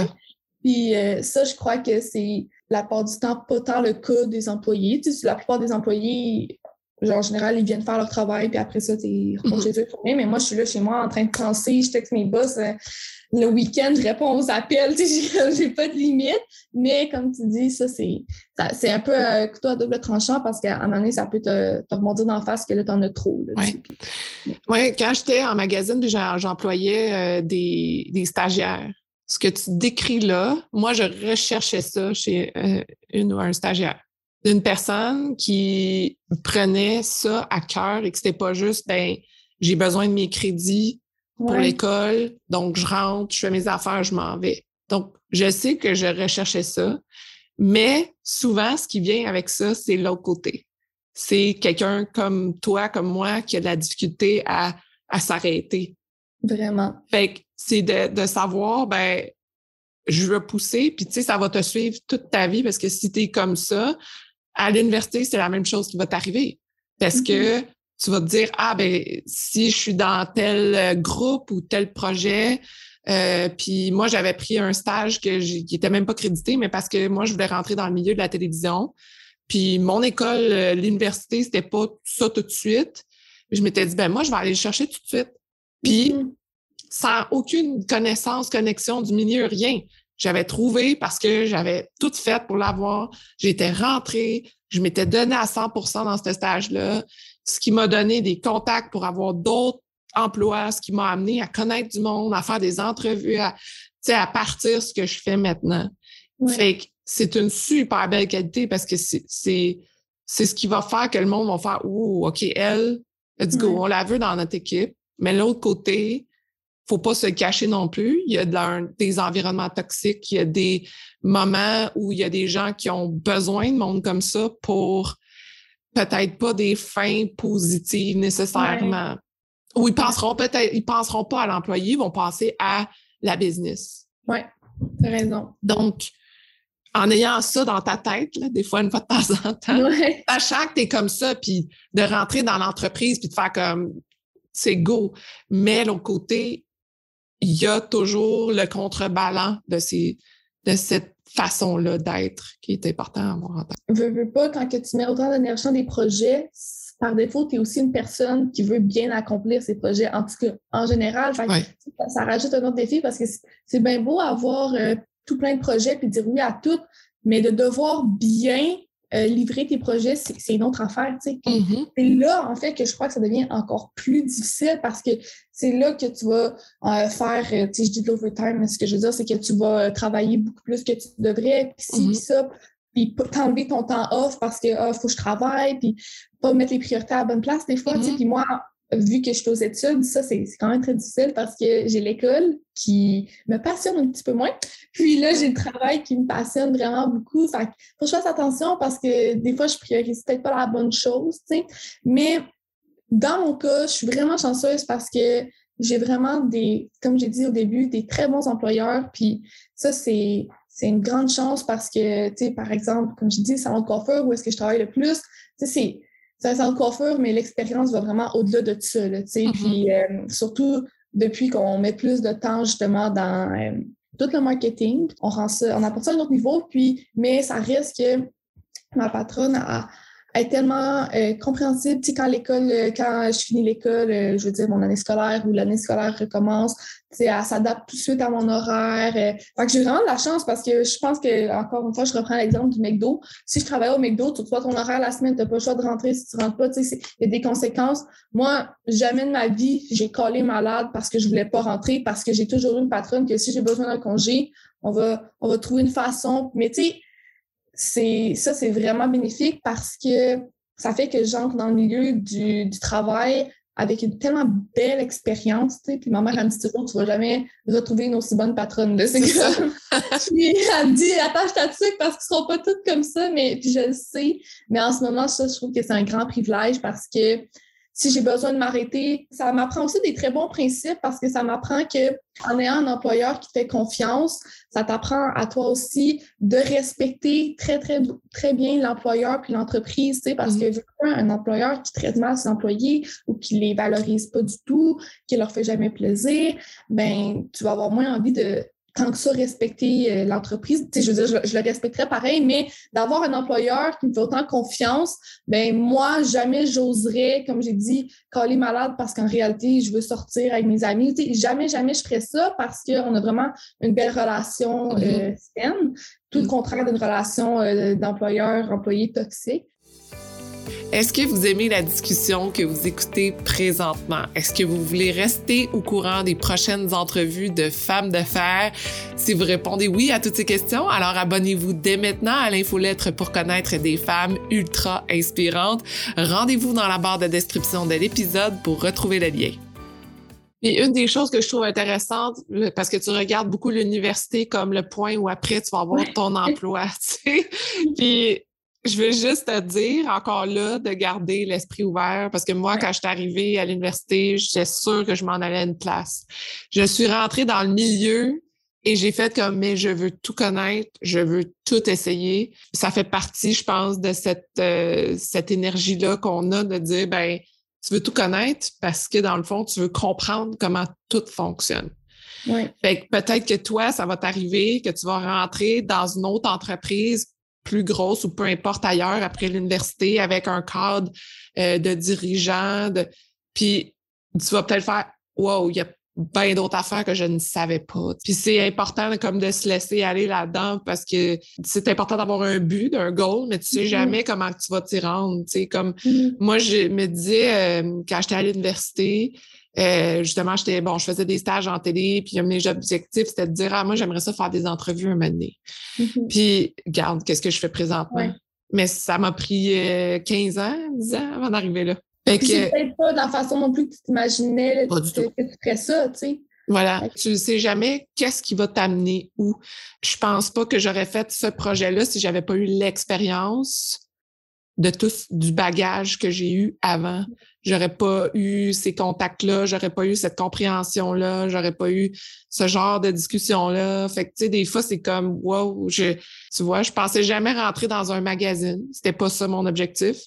Puis euh, ça, je crois que c'est la part du temps pas tant le cas des employés. Tu sais, la plupart des employés, genre, en général, ils viennent faire leur travail, puis après ça, ils rentrent chez eux Mais moi, je suis là chez moi en train de penser, je texte mes boss. Euh, le week-end, je réponds aux appels, tu sais, j'ai pas de limite. Mais comme tu dis, ça, c'est c'est un peu un couteau à double tranchant parce qu'à un moment donné, ça peut te, te remonter d'en face que là, t'en as trop. Oui, ouais, quand j'étais en magazine, j'employais euh, des, des stagiaires ce que tu décris là, moi, je recherchais ça chez euh, une ou un stagiaire. Une personne qui prenait ça à cœur et que c'était pas juste, ben, j'ai besoin de mes crédits pour l'école, donc je rentre, je fais mes affaires, je m'en vais. Donc, je sais que je recherchais ça, mais souvent, ce qui vient avec ça, c'est l'autre côté. C'est quelqu'un comme toi, comme moi, qui a de la difficulté à, à s'arrêter. Vraiment. Fait que c'est de, savoir, ben, je veux pousser, puis tu sais, ça va te suivre toute ta vie parce que si tu es comme ça, à l'université, c'est la même chose qui va t'arriver. Parce que mm-hmm. tu vas te dire, ah, ben, si je suis dans tel euh, groupe ou tel projet, euh, puis moi, j'avais pris un stage que qui était même pas crédité, mais parce que moi, je voulais rentrer dans le milieu de la télévision. Puis mon école, euh, l'université, c'était pas ça tout de suite. Je m'étais dit, ben moi, je vais aller le chercher tout de suite. Puis, mm-hmm. Sans aucune connaissance, connexion du milieu, rien. J'avais trouvé parce que j'avais tout fait pour l'avoir. J'étais rentrée, je m'étais donné à 100% dans ce stage-là, ce qui m'a donné des contacts pour avoir d'autres emplois, ce qui m'a amené à connaître du monde, à faire des entrevues, à, à partir ce que je fais maintenant. Fait que c'est une super belle qualité parce que c'est, c'est, ce qui va faire que le monde va faire, oh, OK, elle, let's go, on la veut dans notre équipe. Mais l'autre côté, faut pas se cacher non plus. Il y a des environnements toxiques, il y a des moments où il y a des gens qui ont besoin de monde comme ça pour peut-être pas des fins positives nécessairement. Ou ils penseront peut-être, ils penseront pas à l'employé, ils vont penser à la business. Oui, tu as raison. Donc, en ayant ça dans ta tête, des fois une fois de temps en temps, ouais. sachant que tu es comme ça, puis de rentrer dans l'entreprise, puis de faire comme c'est go. Mais l'autre côté, il y a toujours le contrebalan de, ces, de cette façon-là d'être qui est important à avoir en tête. Veux, veux pas, quand que tu mets autant d'énergie dans des projets, par défaut, tu es aussi une personne qui veut bien accomplir ces projets, en tout cas, en général. ça, rajoute un autre défi parce que c'est bien beau avoir euh, tout plein de projets puis dire oui à tout, mais de devoir bien euh, livrer tes projets, c'est une autre affaire. Mm-hmm. C'est là, en fait, que je crois que ça devient encore plus difficile parce que c'est là que tu vas euh, faire, euh, je dis de l'overtime, mais ce que je veux dire, c'est que tu vas travailler beaucoup plus que tu devrais. Puis si, mm-hmm. ça, puis t'enlever ton temps off parce que ah, faut que je travaille, puis pas mettre les priorités à la bonne place des fois. Mm-hmm. Moi, vu que je suis aux études, ça, c'est quand même très difficile parce que j'ai l'école qui me passionne un petit peu moins. Puis là, j'ai le travail qui me passionne vraiment beaucoup. Fait faut que je fasse attention parce que des fois, je priorise peut-être pas la bonne chose, tu sais. Mais dans mon cas, je suis vraiment chanceuse parce que j'ai vraiment des, comme j'ai dit au début, des très bons employeurs. Puis ça, c'est c'est une grande chance parce que, tu sais, par exemple, comme j'ai dit, salon de coiffeur, où est-ce que je travaille le plus, tu sais, c'est un centre coiffure, mais l'expérience va vraiment au-delà de ça. Là. Puis euh, surtout depuis qu'on met plus de temps justement dans euh, tout le marketing, on rend ça, on apporte ça à un autre niveau, puis, mais ça reste que ma patronne a, est tellement euh, compréhensible. Tu sais, quand l'école, euh, quand je finis l'école, euh, je veux dire mon année scolaire ou l'année scolaire recommence, tu sais, elle s'adapte tout de suite à mon horaire. fait que j'ai vraiment de la chance parce que je pense que, encore une fois, je reprends l'exemple du McDo. Si je travaille au McDo, tu vois ton horaire la semaine, tu n'as pas le choix de rentrer si tu rentres pas. Tu sais, il y a des conséquences. Moi, jamais de ma vie, j'ai collé malade parce que je voulais pas rentrer, parce que j'ai toujours eu une patronne que si j'ai besoin d'un congé, on va, on va trouver une façon. Mais tu sais, c'est ça, c'est vraiment bénéfique parce que ça fait que j'entre dans le milieu du, travail avec une tellement belle expérience, tu sais, puis ma mère, elle me dit toujours, tu vas jamais retrouver une aussi bonne patronne, de C'est ça. puis elle me dit, attache ta dessus parce qu'ils seront pas toutes comme ça, mais puis je le sais. Mais en ce moment, ça, je trouve que c'est un grand privilège parce que si j'ai besoin de m'arrêter. Ça m'apprend aussi des très bons principes parce que ça m'apprend que en ayant un employeur qui te fait confiance, ça t'apprend à toi aussi de respecter très, très, très bien l'employeur puis l'entreprise, tu sais, parce mm-hmm. que un employeur qui traite mal ses employés ou qui les valorise pas du tout, qui leur fait jamais plaisir, ben, tu vas avoir moins envie de, tant que ça respecter euh, l'entreprise. je veux dire, je, le respecterais pareil, mais d'avoir un employeur qui me fait autant confiance, ben moi, jamais j'oserais, comme j'ai dit, coller malade parce qu'en réalité, je veux sortir avec mes amis. jamais, jamais je ferais ça parce qu'on a vraiment une belle relation mm-hmm. euh, saine, tout le contraire d'une relation euh, d'employeur-employé toxique. Est-ce que vous aimez la discussion que vous écoutez présentement? Est-ce que vous voulez rester au courant des prochaines entrevues de femmes de fer? Si vous répondez oui à toutes ces questions, alors abonnez-vous dès maintenant à l'infolettre pour connaître des femmes ultra inspirantes. Rendez-vous dans la barre de description de l'épisode pour retrouver le lien. Et une des choses que je trouve intéressante, parce que tu regardes beaucoup l'université comme le point où après tu vas avoir ton emploi, tu sais. Puis je veux juste te dire encore là de garder l'esprit ouvert parce que moi, quand je suis arrivée à l'université, j'étais sûre que je m'en allais à une place. Je suis rentrée dans le milieu et j'ai fait comme, mais je veux tout connaître, je veux tout essayer. Ça fait partie, je pense, de cette, euh, cette énergie-là qu'on a de dire, ben, tu veux tout connaître parce que dans le fond, tu veux comprendre comment tout fonctionne. Oui. Fait que peut-être que toi, ça va t'arriver que tu vas rentrer dans une autre entreprise plus grosse ou peu importe ailleurs après l'université avec un cadre euh, de dirigeant. De... Puis tu vas peut-être faire Wow, il y a bien d'autres affaires que je ne savais pas. Puis c'est important comme de se laisser aller là-dedans parce que c'est important d'avoir un but, un goal, mais tu sais mm-hmm. jamais comment tu vas t'y rendre. Tu sais, comme mm-hmm. moi, je me disais euh, quand j'étais à l'université, euh, justement, j'étais bon, je faisais des stages en télé, puis mes objectifs, c'était de dire Ah, moi, j'aimerais ça faire des entrevues un moment donné. Mm-hmm. Puis, regarde, qu'est-ce que je fais présentement? Mais ça m'a pris 15 euh, ans, 10 ans avant d'arriver là. Fait que... Peut-être pas dans la façon non plus que tu t'imaginais que, que tu ferais ça, tu sais. Voilà, tu ne sais jamais qu'est-ce qui va t'amener où. Je pense pas que j'aurais fait ce projet-là si j'avais pas eu l'expérience de tout du bagage que j'ai eu avant. J'aurais pas eu ces contacts-là, j'aurais pas eu cette compréhension-là, j'aurais pas eu ce genre de discussion-là. Fait que, tu sais, des fois, c'est comme, wow, je, tu vois, je pensais jamais rentrer dans un magazine. C'était pas ça mon objectif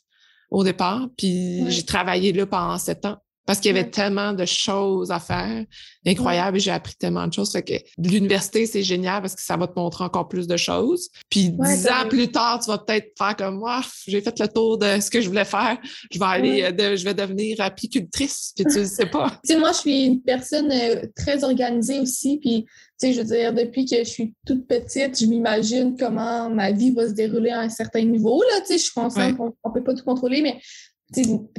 au départ. Puis j'ai travaillé là pendant sept ans. Parce qu'il y avait tellement de choses à faire. Incroyable, j'ai appris tellement de choses. Fait que l'université, c'est génial parce que ça va te montrer encore plus de choses. Puis dix ans plus tard, tu vas peut-être faire comme moi, j'ai fait le tour de ce que je voulais faire. Je vais aller, euh, je vais devenir apicultrice, puis tu sais pas. tu sais, moi, je suis une personne euh, très organisée aussi, puis tu sais, je veux dire, depuis que je suis toute petite, je m'imagine comment ma vie va se dérouler à un certain niveau. Là, tu sais, je suis consciente qu'on ne peut pas tout contrôler, mais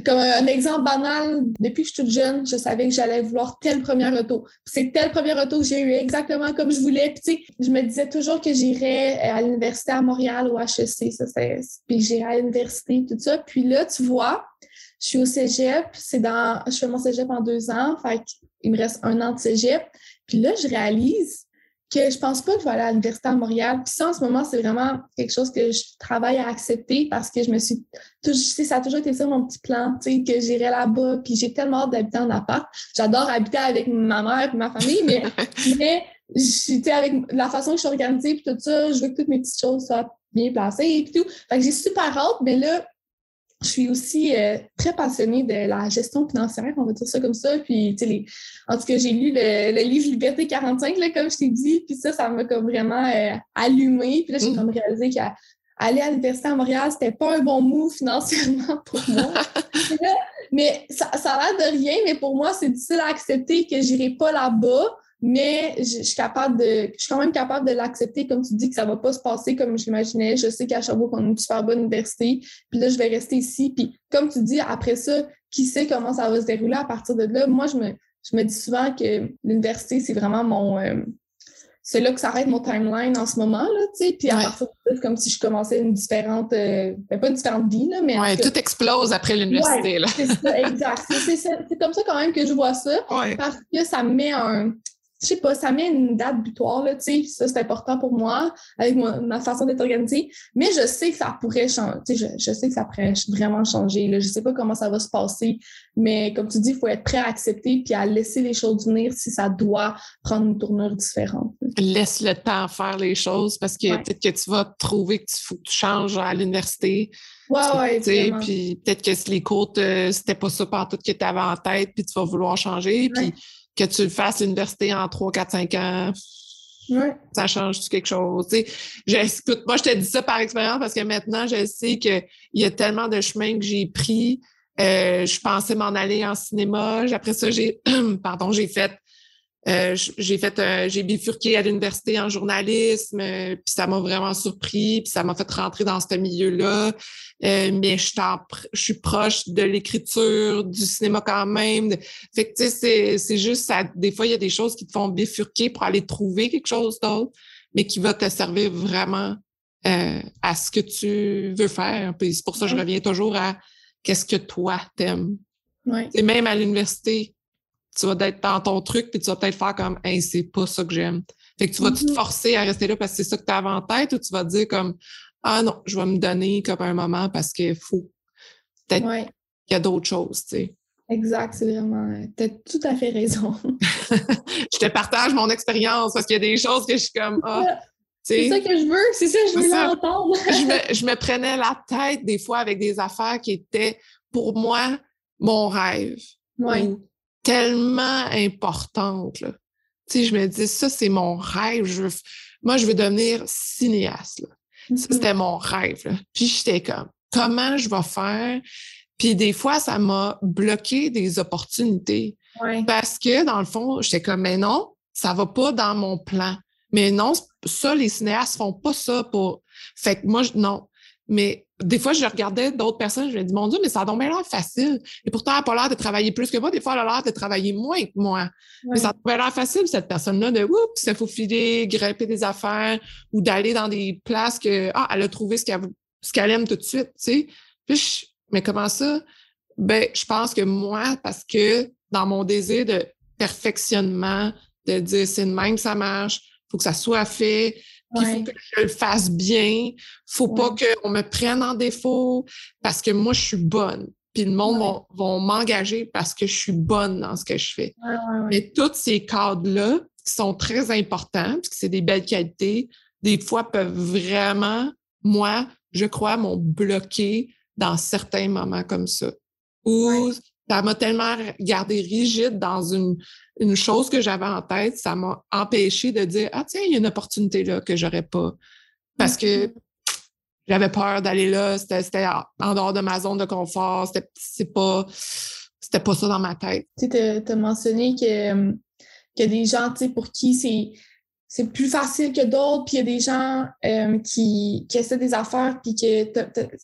comme un exemple banal, depuis que je suis toute jeune, je savais que j'allais vouloir tel premier auto. C'est tel premier auto que j'ai eu exactement comme je voulais. Je me disais toujours que j'irais à l'université à Montréal ou à HEC, ça, puis j'irais à l'université, tout ça. Puis là, tu vois, je suis au cégep, c'est dans, je fais mon cégep en deux ans, fait il me reste un an de cégep. Puis là, je réalise que je pense pas que je vais aller à l'Université à Montréal. Puis ça, en ce moment, c'est vraiment quelque chose que je travaille à accepter parce que je me suis toujours, ça a toujours été ça mon petit plan, tu sais, que j'irai là-bas. Puis j'ai tellement hâte d'habiter en appart. J'adore habiter avec ma mère et ma famille, mais, mais sais, avec la façon que je suis organisée puis tout ça, je veux que toutes mes petites choses soient bien placées et tout. Fait que j'ai super hâte, mais là, je suis aussi euh, très passionnée de la gestion financière, on va dire ça comme ça. Puis, tu sais, en tout cas, j'ai lu le, livre Liberté 45, là, comme je t'ai dit, puis ça, ça m'a comme vraiment euh, allumé. Puis là, j'ai mm. comme réalisé qu'aller à l'Université à Montréal, c'était pas un bon move financièrement pour moi. mais ça, ça a l'air de rien, mais pour moi, c'est difficile à accepter que j'irai pas là-bas mais je, suis capable de, je suis quand même capable de l'accepter, comme tu dis, que ça va pas se passer comme je l'imaginais. Je sais qu'à Sherbrooke, on a une super bonne université, puis là, je vais rester ici. Puis comme tu dis, après ça, qui sait comment ça va se dérouler à partir de là? Moi, je me, je me dis souvent que l'université, c'est vraiment mon... Euh, c'est là que s'arrête mon timeline en ce moment, là, tu sais. Puis à partir de là, comme si je commençais une différente... Euh, ben, pas une différente vie, là, mais... Ouais, tout explose après l'université, là. c'est ça, exact. C'est comme ça quand même que je vois ça, parce que ça me met un je sais pas, ça met une date butoir, là, tu sais, ça c'est important pour moi, avec ma, façon d'être organisée, mais je sais que ça pourrait changer, tu sais, je, sais que ça pourrait vraiment changer, là, je sais pas comment ça va se passer, mais comme tu dis, il faut être prêt à accepter puis à laisser les choses venir si ça doit prendre une tournure différente. Laisse le temps faire les choses parce que peut-être que tu vas trouver que tu, faut que tu changes à l'université, Ouais, ouais, puis peut-être que les cours, c'était pas ça tout que tu avais en tête, puis tu vas vouloir changer. Puis que tu le fasses l'université en 3, 4, 5 ans, ça change quelque chose? Écoute, moi, je te dis ça par expérience parce que maintenant, je sais qu'il y a tellement de chemins que j'ai pris. Euh, je pensais m'en aller en cinéma. Après ça, j'ai pardon, j'ai fait euh, j'ai fait j'ai bifurqué à l'université en journalisme, euh, puis ça m'a vraiment surpris, puis ça m'a fait rentrer dans ce milieu-là. Euh, mais je, je suis proche de l'écriture, du cinéma quand même. Fait que tu sais, c'est juste ça. Des fois, il y a des choses qui te font bifurquer pour aller trouver quelque chose d'autre, mais qui va te servir vraiment à ce que tu veux faire. Puis c'est pour ça que je reviens toujours à qu'est-ce que toi t'aimes. Ouais. même à l'université, tu vas être dans ton truc, puis tu vas peut-être faire comme, hey, c'est pas ça que j'aime. Fait que tu vas te mm-hmm. forcer à rester là parce que c'est ça que tu as en tête ou tu vas te dire comme, ah non, je vais me donner comme un moment parce qu'il faut. Peut-être qu'il y a d'autres choses, tu sais. Exact, c'est vraiment. Tu as tout à fait raison. je te partage mon expérience parce qu'il y a des choses que je suis comme, ah. c'est ça que je veux, c'est ça que je veux l'entendre. je, me, je me prenais la tête des fois avec des affaires qui étaient pour moi mon rêve. Oui tellement importante. Là. Tu sais, je me dis, ça, c'est mon rêve. Je Moi, je veux devenir cinéaste. Mm-hmm. C'était mon rêve. Puis j'étais comme, comment je vais faire? Puis des fois, ça m'a bloqué des opportunités. Parce que, dans le fond, j'étais comme, mais non, ça va pas dans mon plan. Mais non, ça, les cinéastes font pas ça pour. Fait que moi, non. Mais des fois, je regardais d'autres personnes, je me dis, mon Dieu, mais ça a donc l'air facile. Et pourtant, elle n'a pas l'air de travailler plus que moi. Des fois, elle a l'air de travailler moins que moi. Mais ça a l'air facile, cette personne-là, de oups, il faut filer, grimper des affaires ou d'aller dans des places que, ah, elle a trouvé ce qu'elle, ce qu'elle aime tout de suite, tu sais. Puis, mais comment ça? Ben, je pense que moi, parce que dans mon désir de perfectionnement, de dire c'est de même, ça marche, faut que ça soit fait, il faut que je le fasse bien. Faut pas qu'on me prenne en défaut parce que moi, je suis bonne. Puis le monde va, m'engager parce que je suis bonne dans ce que je fais. Mais tous ces cadres-là, qui sont très importants, parce que c'est des belles qualités, des fois peuvent vraiment, moi, je crois, m'ont bloqué dans certains moments comme ça. Ou Ça m'a tellement gardé rigide dans une, une chose que j'avais en tête, ça m'a empêché de dire Ah, tiens, il y a une opportunité là que j'aurais pas. Parce que mm-hmm. j'avais peur d'aller là, c'était en dehors de ma zone de confort, c'était pas, pas ça dans ma tête. Tu as mentionné que, que des gens pour qui c'est c'est plus facile que d'autres, puis il y a des gens euh, qui, qui essaient des affaires, puis qui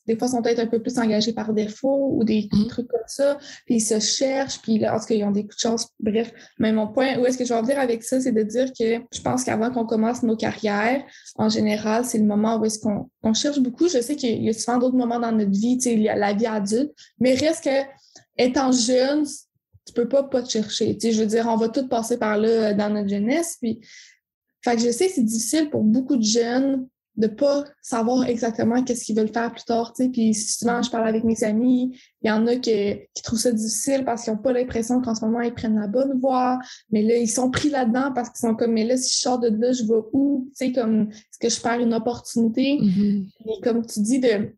des fois sont peut-être un peu plus engagés par défaut ou des mm-hmm. trucs comme ça, puis ils se cherchent, puis là, parce qu'ils ont des coups de chance, bref. Mais mon point, où est-ce que je veux en dire avec ça, c'est de dire que je pense qu'avant qu'on commence nos carrières, en général, c'est le moment où est-ce qu'on cherche beaucoup. Je sais qu'il y a souvent d'autres moments dans notre vie, tu sais, la vie adulte, mais reste que étant jeune, tu peux pas pas te chercher. Tu sais, je veux dire, on va tous passer par là dans notre jeunesse, puis fait que je sais que c'est difficile pour beaucoup de jeunes de pas savoir exactement qu'est-ce qu'ils veulent faire plus tard, tu sais. Puis souvent, je parle avec mes amis, il y en a qui, qui trouvent ça difficile parce qu'ils n'ont pas l'impression qu'en ce moment, ils prennent la bonne voie. Mais là, ils sont pris là-dedans parce qu'ils sont comme, mais là, si je sors de là, je vais où? Tu sais, comme, est-ce que je perds une opportunité? Mm-hmm. Et comme tu dis, de,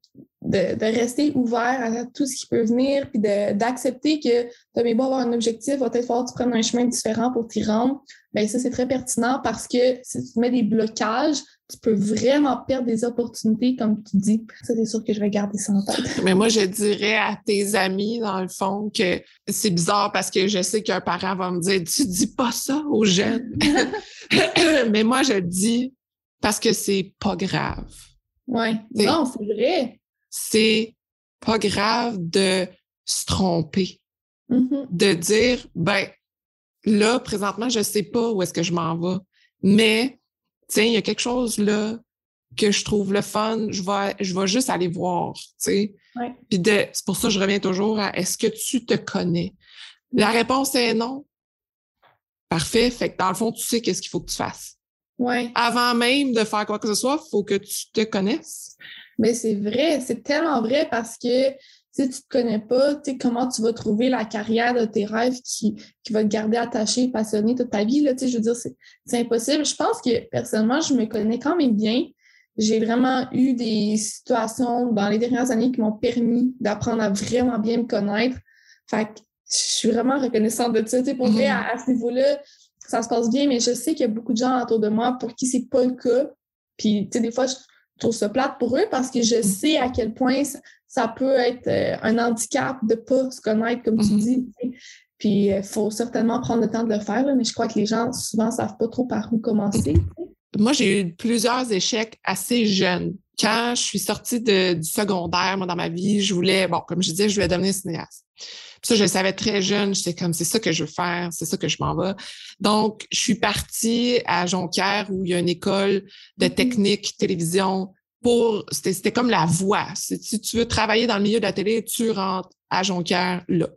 de, rester ouvert à tout ce qui peut venir, puis d'accepter que tu as beau avoir un objectif, va peut-être falloir que tu prennes un chemin différent pour t'y rendre. Bien, ça, c'est très pertinent parce que si tu mets des blocages, tu peux vraiment perdre des opportunités, comme tu dis. Ça, c'est sûr que je vais garder ça en tête. Mais moi, je dirais à tes amis, dans le fond, que c'est bizarre parce que je sais qu'un parent va me dire Tu dis pas ça aux jeunes. Mais moi, je dis parce que c'est pas grave. Oui, non, c'est vrai c'est pas grave de se tromper, mm-hmm. de dire, ben, là, présentement, je sais pas où est-ce que je m'en vais, mais, tiens, il y a quelque chose là que je trouve le fun, je vais, je vais juste aller voir, tu sais. Puis c'est pour ça que je reviens toujours à est-ce que tu te connais? La réponse est non. Parfait. Fait que dans le fond, tu sais qu'est-ce qu'il faut que tu fasses. Ouais. Avant même de faire quoi que ce soit, il faut que tu te connaisses. Mais c'est vrai, c'est tellement vrai parce que si tu ne te connais pas, tu sais, comment tu vas trouver la carrière de tes rêves qui, qui va te garder attaché, passionné toute ta vie. Là, tu sais, je veux dire, c'est impossible. Je pense que personnellement, je me connais quand même bien. J'ai vraiment eu des situations dans les dernières années qui m'ont permis d'apprendre à vraiment bien me connaître. Fait que je suis vraiment reconnaissante de ça. Tu sais, pour vrai, mm-hmm. à, ce niveau-là, ça se passe bien, mais je sais qu'il y a beaucoup de gens autour de moi pour qui c'est pas le cas. Puis, tu sais, des fois, je, trouve ça plate pour eux parce que je sais à quel point ça, peut être euh, un handicap de ne pas se connaître, comme tu mm-hmm. dis. Puis il euh, faut certainement prendre le temps de le faire, mais je crois que les gens souvent ne savent pas trop par où commencer. Moi, j'ai eu plusieurs échecs assez jeunes. Quand je suis sortie de, du secondaire, moi, dans ma vie, je voulais, bon, comme je disais, je voulais devenir cinéaste. Puis ça, je le savais très jeune. J'étais comme, c'est ça que je veux faire, c'est ça que je m'en vais. Donc, je suis partie à Jonquière où il y a une école de mm-hmm. technique, télévision. Pour, c'était comme la voie. Si tu veux travailler dans le milieu de la télé, tu rentres à Jonquière là.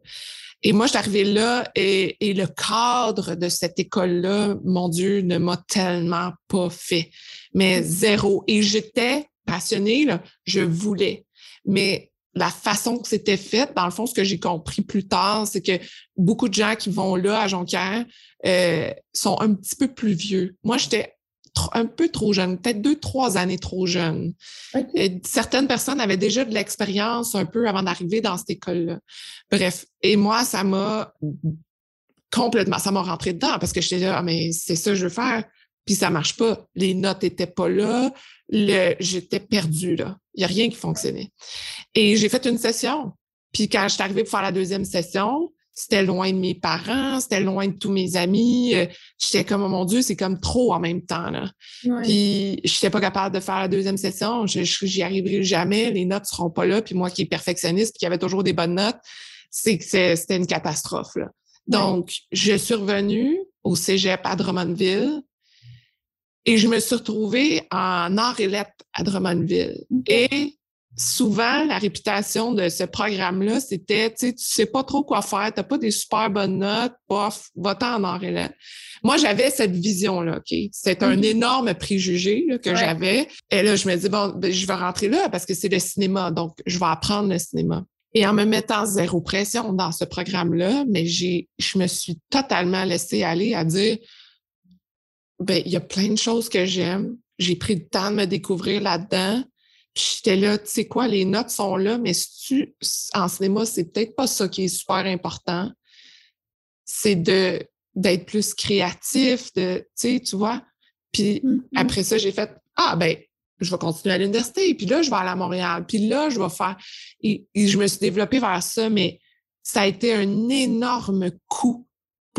Et moi, je suis arrivée là et, et le cadre de cette école-là, mon Dieu, ne m'a tellement pas fait. Mais zéro. Et j'étais passionnée, là, je voulais. Mais la façon que c'était fait, dans le fond, ce que j'ai compris plus tard, c'est que beaucoup de gens qui vont là à Jonquière euh, sont un petit peu plus vieux. Moi, j'étais un peu trop jeune, peut-être deux, trois années trop jeune. certaines personnes avaient déjà de l'expérience un peu avant d'arriver dans cette école-là. Bref, et moi, ça m'a complètement, ça m'a rentré dedans parce que j'étais là, ah, mais c'est ça que je veux faire. Puis ça marche pas. Les notes étaient pas là. J'étais perdue, là. Il n'y a rien qui fonctionnait. Et j'ai fait une session. Puis quand je suis arrivée pour faire la deuxième session, c'était loin de mes parents, c'était loin de tous mes amis. Euh, j'étais comme, oh mon Dieu, c'est comme trop en même temps. Là. Puis, je n'étais pas capable de faire la deuxième session. J'y arriverai jamais. Les notes ne seront pas là. Puis moi qui est perfectionniste, qui avait toujours des bonnes notes, c'est que c'était une catastrophe. Là. Donc, je suis revenue au cégep à Drummondville. Et je me suis retrouvée en art et lettres à Drummondville. Et souvent, la réputation de ce programme-là, c'était, tu sais, tu sais pas trop quoi faire, t'as pas des super bonnes notes, bof, va-t'en en art et. Moi, j'avais cette vision-là, OK? C'est un mm-hmm. énorme préjugé que j'avais. Et là, je me dis, bon, ben, je vais rentrer là parce que c'est le cinéma, donc je vais apprendre le cinéma. Et en me mettant zéro pression dans ce programme-là, mais j'ai, je me suis totalement laissée aller à dire, ben, il y a plein de choses que j'aime. J'ai pris le temps de me découvrir là-dedans. Puis j'étais là, tu sais quoi, les notes sont là, mais si tu, en cinéma, c'est peut-être pas ça qui est super important. C'est de d'être plus créatif, de, tu sais, tu vois. Puis mm-hmm. après ça, j'ai fait, ah ben, je vais continuer à l'université, puis là, je vais aller à Montréal, puis là, je vais faire... Et, je me suis développée vers ça, mais ça a été un énorme coup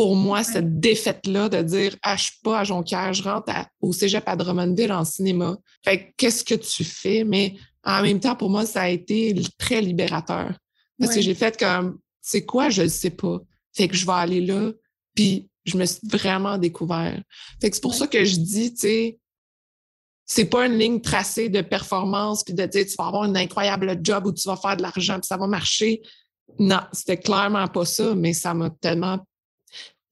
pour moi, cette défaite-là de dire ah, je suis pas à Jonquière, je rentre au cégep à Drummondville en cinéma. Fait qu'est-ce que tu fais? Mais en même temps, pour moi, ça a été très libérateur. Parce que j'ai fait comme, c'est quoi, je ne sais pas. Fait que je vais aller là, puis je me suis vraiment découvert. Fait que c'est pour ça que je dis, tu sais, c'est pas une ligne tracée de performance, puis de dire, tu vas avoir un incroyable job où tu vas faire de l'argent, puis ça va marcher. Non, c'était clairement pas ça, mais ça m'a tellement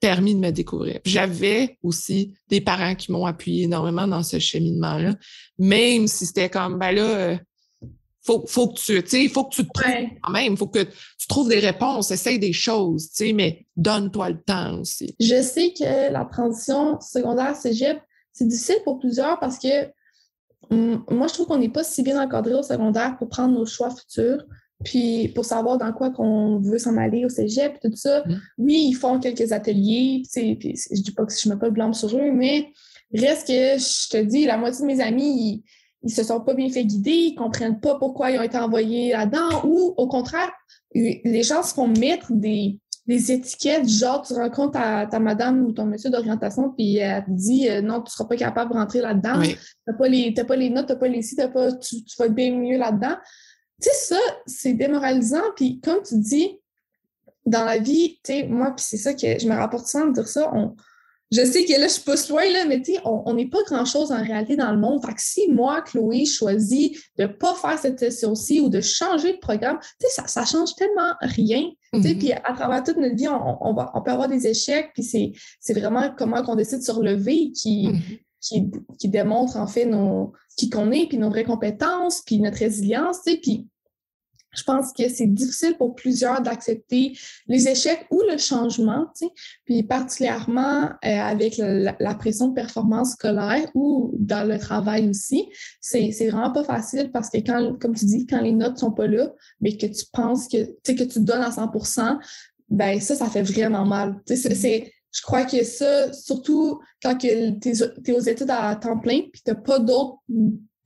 permis de me découvrir. J'avais aussi des parents qui m'ont appuyé énormément dans ce cheminement-là, même si c'était comme, ben là, euh, faut, faut que tu, tu il faut que tu te trouves quand même, il faut que tu trouves des réponses, essaye des choses, tu sais, mais donne-toi le temps aussi. Je sais que la transition secondaire-cégep, c'est difficile pour plusieurs parce que hum, moi, je trouve qu'on n'est pas si bien encadré au secondaire pour prendre nos choix futurs. Puis pour savoir dans quoi qu'on veut s'en aller au cégep, tout ça, mm. oui, ils font quelques ateliers, puis je dis pas que je mets pas le blâme sur eux, mais reste que je te dis, la moitié de mes amis, ils, se sont pas bien fait guider, ils comprennent pas pourquoi ils ont été envoyés là-dedans, ou au contraire, les gens se font mettre des, des étiquettes, genre tu rencontres ta, ta madame ou ton monsieur d'orientation, puis elle te dit euh, non, tu seras pas capable de rentrer là-dedans, tu t'as pas les pas les notes, t'as pas les ci, pas, tu, tu vas être bien mieux là-dedans. Tu sais, ça, c'est démoralisant. Puis comme tu dis, dans la vie, tu sais, moi, puis c'est ça que je me rapporte sans dire ça, on, je sais que là, je pousse loin, là, mais tu sais, on n'est pas grand-chose en réalité dans le monde. Fait que si moi, Chloé, choisis de ne pas faire cette session-ci ou de changer de programme, tu sais, ça, ça change tellement rien. Tu sais, mm-hmm. puis à travers toute notre vie, on, va, on peut avoir des échecs, puis c'est vraiment comment on décide de se relever qui, mm-hmm. Qui, qui démontre en fait nos, qui qu'on est, puis nos vraies compétences, puis notre résilience, tu sais, puis je pense que c'est difficile pour plusieurs d'accepter les échecs ou le changement, tu sais, puis particulièrement euh, avec la, pression de performance scolaire ou dans le travail aussi. C'est, vraiment pas facile parce que quand, comme tu dis, quand les notes sont pas là, mais que tu penses que, tu sais, que tu donnes à 100% ben ça, ça fait vraiment mal. Tu sais, c'est, je crois que ça, surtout quand tu es, aux études à temps plein, puis tu n'as pas d'autres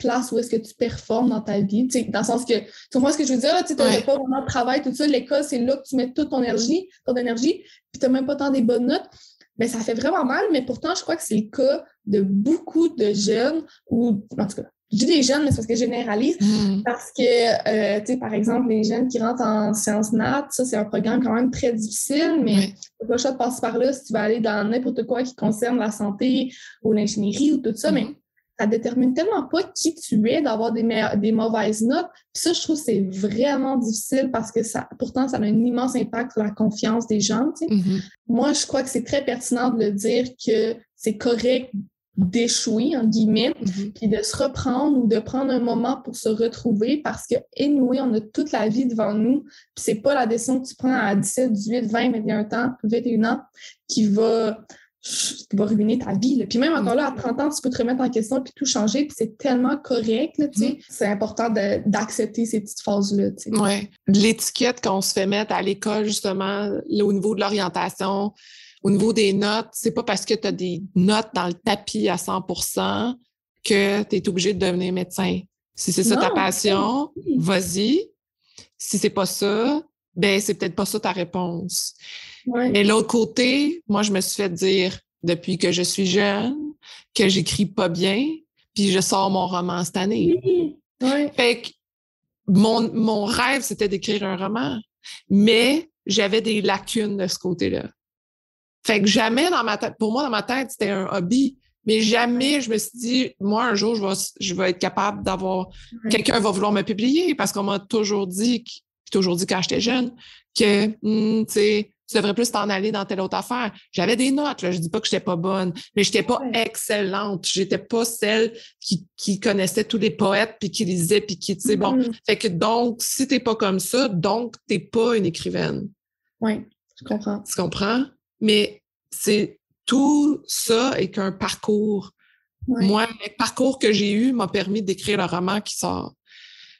place où est-ce que tu performes dans ta vie. Dans le sens que, tu comprends ce que je veux dire? Tu n'as pas vraiment de travail, tout ça. L'école, c'est là que tu mets toute ton énergie, ton énergie, puis tu n'as même pas tant des bonnes notes. Mais ça fait vraiment mal, mais pourtant, je crois que c'est le cas de beaucoup de jeunes, ou en tout cas, je dis des jeunes, mais c'est parce que je généralise, mm. parce que, euh, tu sais, par exemple, les jeunes qui rentrent en sciences nat, ça, c'est un programme quand même très difficile, mais tu pas le choix de passer par là si tu vas aller dans n'importe quoi qui concerne la santé ou l'ingénierie ou tout ça, mais mm ça détermine tellement pas qui tu es d'avoir des, des mauvaises notes. Puis ça, je trouve que c'est vraiment difficile parce que ça, pourtant, ça a un immense impact sur la confiance des gens. Mm-hmm. Moi, je crois que c'est très pertinent de le dire que c'est correct d'échouer, en guillemets, mm-hmm. puis de se reprendre ou de prendre un moment pour se retrouver parce que, anyway, on a toute la vie devant nous, puis c'est pas la décision que tu prends à 17, 18, 20, 21 ans, 21 ans qui va qui va ruiner ta vie. Puis même encore là, à 30 ans, tu peux te remettre en question puis tout changer, puis c'est tellement correct. Mm-hmm. C'est important d'accepter ces petites phases-là. Oui. L'étiquette qu'on se fait mettre à l'école, justement, au niveau de l'orientation, au niveau des notes, c'est pas parce que tu as des notes dans le tapis à 100% que tu es obligé de devenir médecin. Si c'est ça ta passion, vas-y. Si c'est pas ça, ben c'est peut-être pas ça ta réponse. Mais l'autre côté, moi, je me suis fait dire depuis que je suis jeune que j'écris pas bien, puis je sors mon roman cette année. Fait que mon, mon rêve, c'était d'écrire un roman, mais j'avais des lacunes de ce côté-là. Fait que jamais dans ma tête, pour moi, dans ma tête, c'était un hobby. Mais jamais je me suis dit, moi, un jour, je vais, je vais être capable d'avoir, quelqu'un va vouloir me publier parce qu'on m'a toujours dit, toujours dit quand j'étais jeune, que, hmm, tu sais, tu devrais plus t'en aller dans telle autre affaire. J'avais des notes, là. je dis pas que j'étais pas bonne, mais j'étais pas excellente. J'étais pas celle qui, qui, connaissait tous les poètes puis qui lisait puis qui, tu sais, bon. Fait que donc, si t'es pas comme ça, donc t'es pas une écrivaine. Oui, je comprends. Tu comprends? Mais c'est tout ça et qu'un parcours. Moi, le parcours que j'ai eu m'a permis d'écrire le roman qui sort.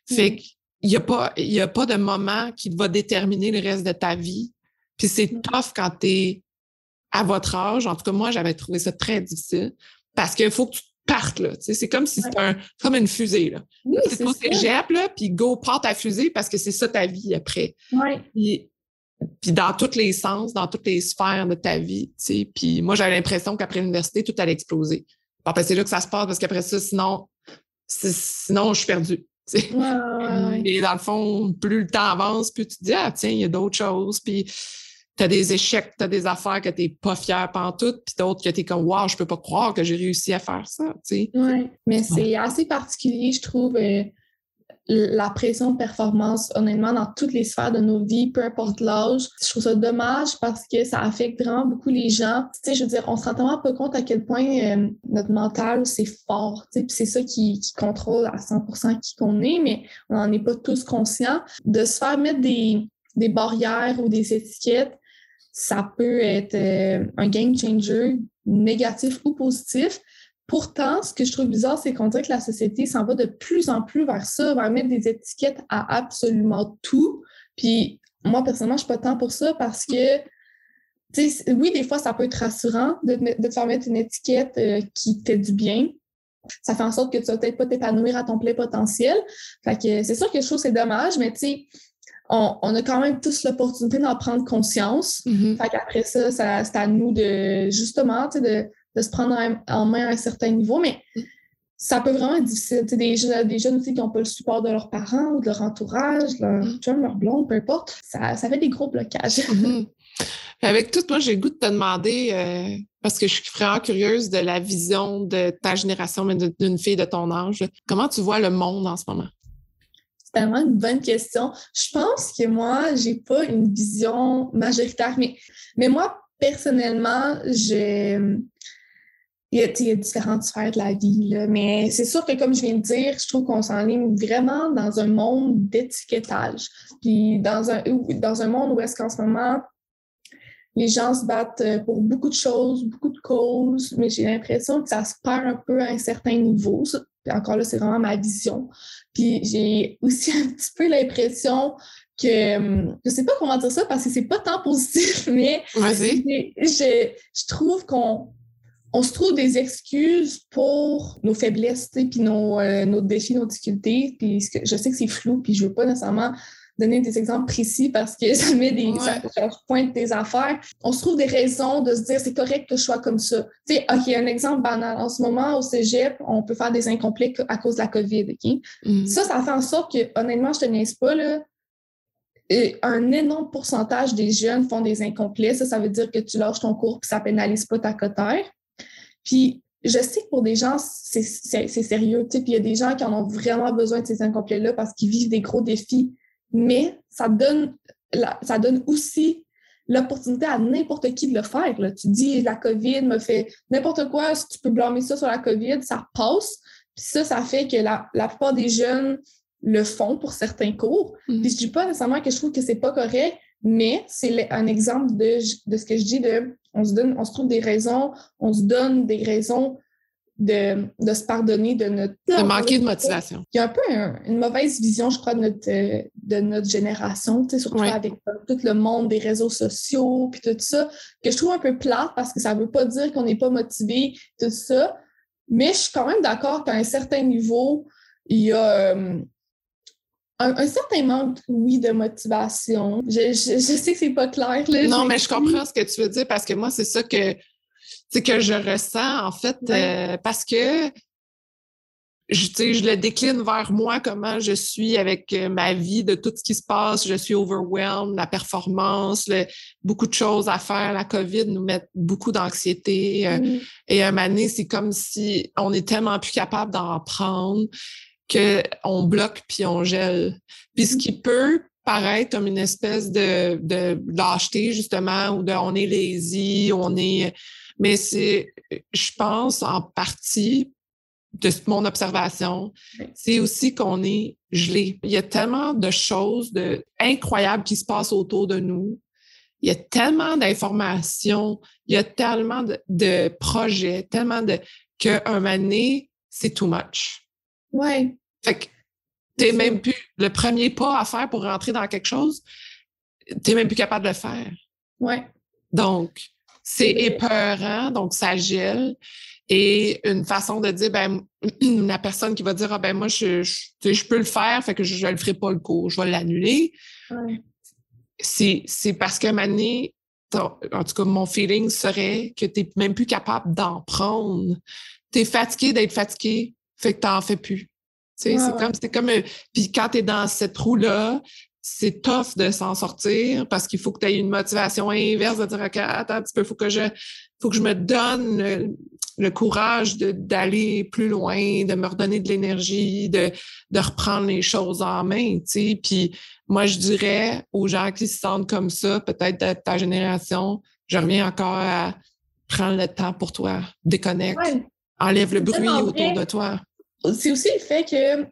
Fait mm. qu'il n'y a, pas, y a pas de moment qui va déterminer le reste de ta vie. Puis c'est mm. tough quand tu es à votre âge. En tout cas, moi, j'avais trouvé ça très difficile parce qu'il faut que tu partes, là. C'est comme si c'était un, comme une fusée, là. Oui, c'est au cégep, là, puis go, part ta fusée parce que c'est ça ta vie après. Puis, dans tous les sens, dans toutes les sphères de ta vie, tu sais. Puis moi, j'avais l'impression qu'après l'université, tout allait exploser. Ben, c'est là que ça se passe parce qu'après ça, sinon, sinon, je suis perdue. Et dans le fond, plus le temps avance, plus tu te dis, ah, tiens, il y a d'autres choses. Puis tu as des échecs, tu as des affaires que tu n'es pas fier tout, puis d'autres que tu es comme, wow, je peux pas croire que j'ai réussi à faire ça. Oui, mais c'est assez particulier, je trouve. Euh, la pression de performance, honnêtement, dans toutes les sphères de nos vies, peu importe l'âge. Je trouve ça dommage parce que ça affecte vraiment beaucoup les gens. Tu sais, je veux dire, on se rend tellement pas compte à quel point euh, notre mental, c'est fort. Tu sais, c'est ça qui, qui, contrôle à 100% qui qu'on est, mais on n'en est pas tous conscients. De se faire mettre des, des barrières ou des étiquettes, ça peut être euh, un game changer, négatif ou positif. Pourtant, ce que je trouve bizarre, c'est qu'on dirait que la société s'en va de plus en plus vers ça, vers mettre des étiquettes à absolument tout. Puis moi, personnellement, je suis pas tant pour ça parce que, oui, des fois, ça peut être rassurant de, de te faire mettre une étiquette euh, qui te du bien. Ça fait en sorte que tu vas peut-être pas t'épanouir à ton plein potentiel. Fait que c'est sûr que je trouve que c'est dommage, mais tu sais, on, a quand même tous l'opportunité d'en prendre conscience. Mm-hmm. Fait qu'après ça, ça c'est à nous de, justement, tu sais, de de se prendre en main à un certain niveau, mais ça peut vraiment être difficile. Des, des jeunes aussi qui n'ont pas le support de leurs parents ou de leur entourage, leur chum, leur blonde, peu importe, ça, ça fait des gros blocages. Mhm. Avec tout, moi, j'ai le goût de te demander, euh, parce que je suis vraiment curieuse de la vision de ta génération, mais d'une fille de ton âge. Comment tu vois le monde en ce moment? C'est tellement une bonne question. Je pense que moi, j'ai pas une vision majoritaire, mais, mais moi, personnellement, j'ai il y, a, différentes sphères de la vie, mais c'est sûr que, comme je viens de dire, je trouve qu'on s'enligne vraiment dans un monde d'étiquetage. Puis dans un, dans un monde où est-ce qu'en ce moment, les gens se battent euh, pour beaucoup de choses, beaucoup de causes, mais j'ai l'impression que ça se perd un peu à un certain niveau. Puis encore là, c'est vraiment ma vision. Puis j'ai aussi un petit peu l'impression que hum, je sais pas comment dire ça parce que c'est pas tant positif, mais je, je trouve qu'on on se trouve des excuses pour nos faiblesses, puis nos, euh, nos défis, nos difficultés. Puis je sais que c'est flou, puis je veux pas nécessairement donner des exemples précis parce que ça met des ça, pointe des affaires. On se trouve des raisons de se dire c'est correct que je sois comme ça. Tu sais, OK, un exemple banal. En ce moment, au Cégep, on peut faire des incomplets à cause de la COVID, OK? Mm-hmm. Ça, ça fait en sorte que, honnêtement, je te niaise pas, là, un énorme pourcentage des jeunes font des incomplets. Ça, ça veut dire que tu lâches ton cours puis ça pénalise pas ta cotère. Puis je sais que pour des gens, c'est sérieux, tu sais, puis il y a des gens qui en ont vraiment besoin de ces incomplets-là parce qu'ils vivent des gros défis, mais ça donne, ça donne aussi l'opportunité à n'importe qui de le faire. Là. Tu dis, la COVID me fait n'importe quoi, si tu peux blâmer ça sur la COVID, ça passe. Puis ça, ça fait que la, la plupart des jeunes le font pour certains cours. Mm-hmm. Puis je dis pas nécessairement que je trouve que c'est pas correct, mais c'est un exemple de, de ce que je dis de on se donne, on se trouve des raisons, on se donne des raisons de, de se pardonner de notre. De manquer de motivation. Il y a un peu une mauvaise vision, je crois, de notre, de notre génération, surtout avec euh, tout le monde des réseaux sociaux, puis tout ça, que je trouve un peu plate parce que ça ne veut pas dire qu'on n'est pas motivé, tout ça. Mais je suis quand même d'accord qu'à un certain niveau, il y a, euh, un, certain manque, oui, de motivation. Je, sais que c'est pas clair. non, mais je comprends ce que tu veux dire parce que moi, c'est ça que, que je ressens, en fait, euh, parce que je, je le décline vers moi, comment je suis avec euh, ma vie, de tout ce qui se passe. Je suis overwhelmed, la performance, beaucoup de choses à faire. La COVID nous met beaucoup d'anxiété. Euh, mm. et un moment c'est comme si on est tellement plus capable d'en prendre qu'on bloque puis on gèle. Puis ce qui peut paraître comme une espèce de, de lâcheté, justement, ou de on est lazy, on est. Mais c'est, je pense, en partie de mon observation, c'est aussi qu'on est gelé. Il y a tellement de choses de, incroyables qui se passent autour de nous. Il y a tellement d'informations, il y a tellement de, de projets, tellement de qu'un donné, c'est too much. Ouais. Fait que T'es même plus le premier pas à faire pour rentrer dans quelque chose, t'es même plus capable de le faire. Ouais. Donc, c'est épeurant, donc ça gèle. Et une façon de dire, ben, la personne qui va dire, ah ben moi, je, je, peux le faire, fait que je ne le ferai pas le cours, je vais l'annuler. Ouais. C'est parce que Mané, en tout cas, mon feeling serait que tu n'es même plus capable d'en prendre. Tu es fatigué d'être fatigué, fait que tu n'en fais plus. C'est comme, c'est comme, puis quand tu es dans cette roue-là, c'est tough de s'en sortir parce qu'il faut que tu aies une motivation inverse de dire, OK, attends un petit peu, faut que je, faut que je me donne le, courage d'aller plus loin, de me redonner de l'énergie, de, de reprendre les choses en main, tu sais. Puis moi, je dirais aux gens qui se sentent comme ça, peut-être de ta génération, je reviens encore à prendre le temps pour toi, déconnecte, enlève le bruit autour de toi. C'est aussi le fait que